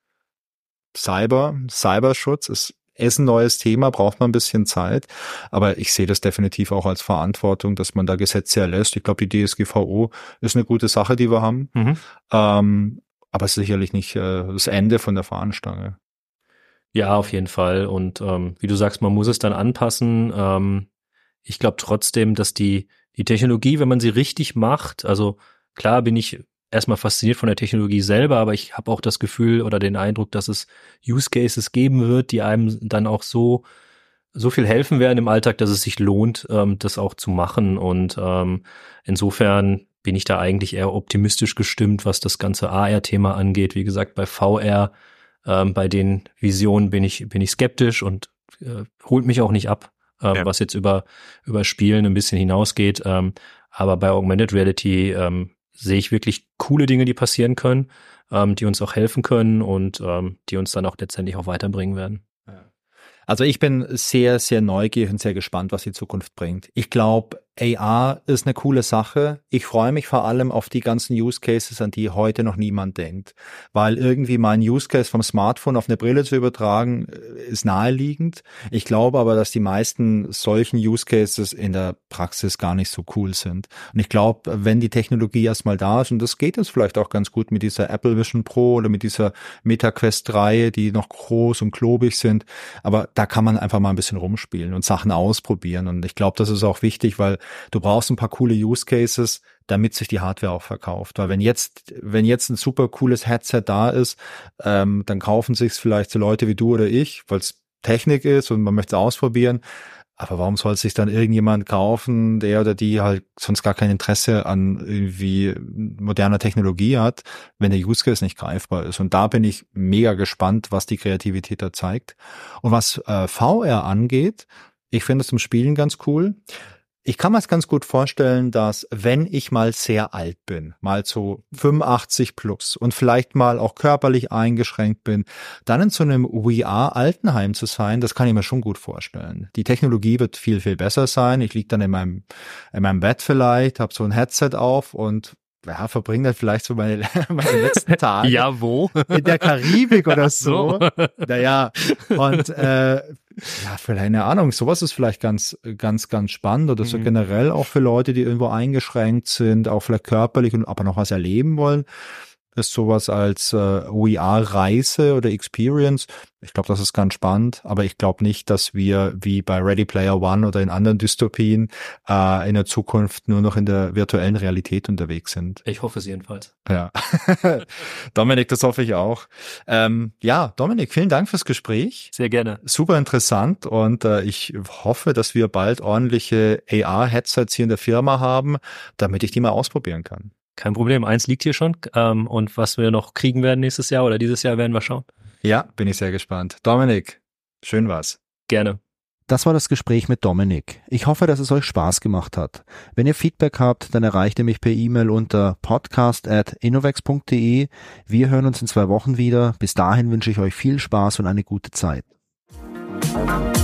Cyber, Cyberschutz ist ist ein neues Thema, braucht man ein bisschen Zeit. Aber ich sehe das definitiv auch als Verantwortung, dass man da Gesetze erlässt. Ich glaube, die DSGVO ist eine gute Sache, die wir haben. Mhm. Ähm, aber sicherlich nicht äh, das Ende von der Fahnenstange. Ja, auf jeden Fall. Und ähm, wie du sagst, man muss es dann anpassen. Ähm, ich glaube trotzdem, dass die, die Technologie, wenn man sie richtig macht, also klar bin ich erstmal fasziniert von der Technologie selber, aber ich habe auch das Gefühl oder den Eindruck, dass es Use Cases geben wird, die einem dann auch so so viel helfen werden im Alltag, dass es sich lohnt, ähm, das auch zu machen. Und ähm, insofern bin ich da eigentlich eher optimistisch gestimmt, was das ganze AR-Thema angeht. Wie gesagt, bei VR, ähm, bei den Visionen bin ich bin ich skeptisch und äh, holt mich auch nicht ab, ähm, ja. was jetzt über über Spielen ein bisschen hinausgeht. Ähm, aber bei Augmented Reality ähm, sehe ich wirklich coole Dinge, die passieren können, ähm, die uns auch helfen können und ähm, die uns dann auch letztendlich auch weiterbringen werden. Also ich bin sehr, sehr neugierig und sehr gespannt, was die Zukunft bringt. Ich glaube, AR ist eine coole Sache. Ich freue mich vor allem auf die ganzen Use Cases, an die heute noch niemand denkt. Weil irgendwie mein Use Case vom Smartphone auf eine Brille zu übertragen, äh, ist naheliegend. Ich glaube aber, dass die meisten solchen Use Cases in der Praxis gar nicht so cool sind. Und ich glaube, wenn die Technologie erstmal da ist, und das geht jetzt vielleicht auch ganz gut mit dieser Apple Vision Pro oder mit dieser MetaQuest Reihe, die noch groß und klobig sind, aber da kann man einfach mal ein bisschen rumspielen und Sachen ausprobieren. Und ich glaube, das ist auch wichtig, weil du brauchst ein paar coole Use Cases, damit sich die Hardware auch verkauft. Weil wenn jetzt, wenn jetzt ein super cooles Headset da ist, ähm, dann kaufen sich's vielleicht so Leute wie du oder ich, weil es Technik ist und man möchte es ausprobieren. Aber warum soll sich dann irgendjemand kaufen, der oder die halt sonst gar kein Interesse an irgendwie moderner Technologie hat, wenn der Use Case nicht greifbar ist? Und da bin ich mega gespannt, was die Kreativität da zeigt. Und was äh, VR angeht, ich finde es zum Spielen ganz cool. Ich kann mir es ganz gut vorstellen, dass wenn ich mal sehr alt bin, mal so 85 plus und vielleicht mal auch körperlich eingeschränkt bin, dann in so einem VR-Altenheim zu sein, das kann ich mir schon gut vorstellen. Die Technologie wird viel, viel besser sein. Ich liege dann in meinem, in meinem Bett vielleicht, habe so ein Headset auf und ja, verbringe dann vielleicht so meine, meine letzten Tage. ja, wo? In der Karibik oder so. so. Naja, und äh, ja, vielleicht eine Ahnung, sowas ist vielleicht ganz, ganz, ganz spannend oder so mhm. generell auch für Leute, die irgendwo eingeschränkt sind, auch vielleicht körperlich und aber noch was erleben wollen ist sowas als äh, OER-Reise oder Experience. Ich glaube, das ist ganz spannend, aber ich glaube nicht, dass wir wie bei Ready Player One oder in anderen Dystopien äh, in der Zukunft nur noch in der virtuellen Realität unterwegs sind. Ich hoffe es jedenfalls. Ja. Dominik, das hoffe ich auch. Ähm, ja, Dominik, vielen Dank fürs Gespräch. Sehr gerne. Super interessant und äh, ich hoffe, dass wir bald ordentliche AR-Headsets hier in der Firma haben, damit ich die mal ausprobieren kann. Kein Problem, eins liegt hier schon. Ähm, und was wir noch kriegen werden nächstes Jahr oder dieses Jahr, werden wir schauen. Ja, bin ich sehr gespannt. Dominik, schön war's. Gerne. Das war das Gespräch mit Dominik. Ich hoffe, dass es euch Spaß gemacht hat. Wenn ihr Feedback habt, dann erreicht ihr mich per E-Mail unter podcast.innovex.de. Wir hören uns in zwei Wochen wieder. Bis dahin wünsche ich euch viel Spaß und eine gute Zeit. Musik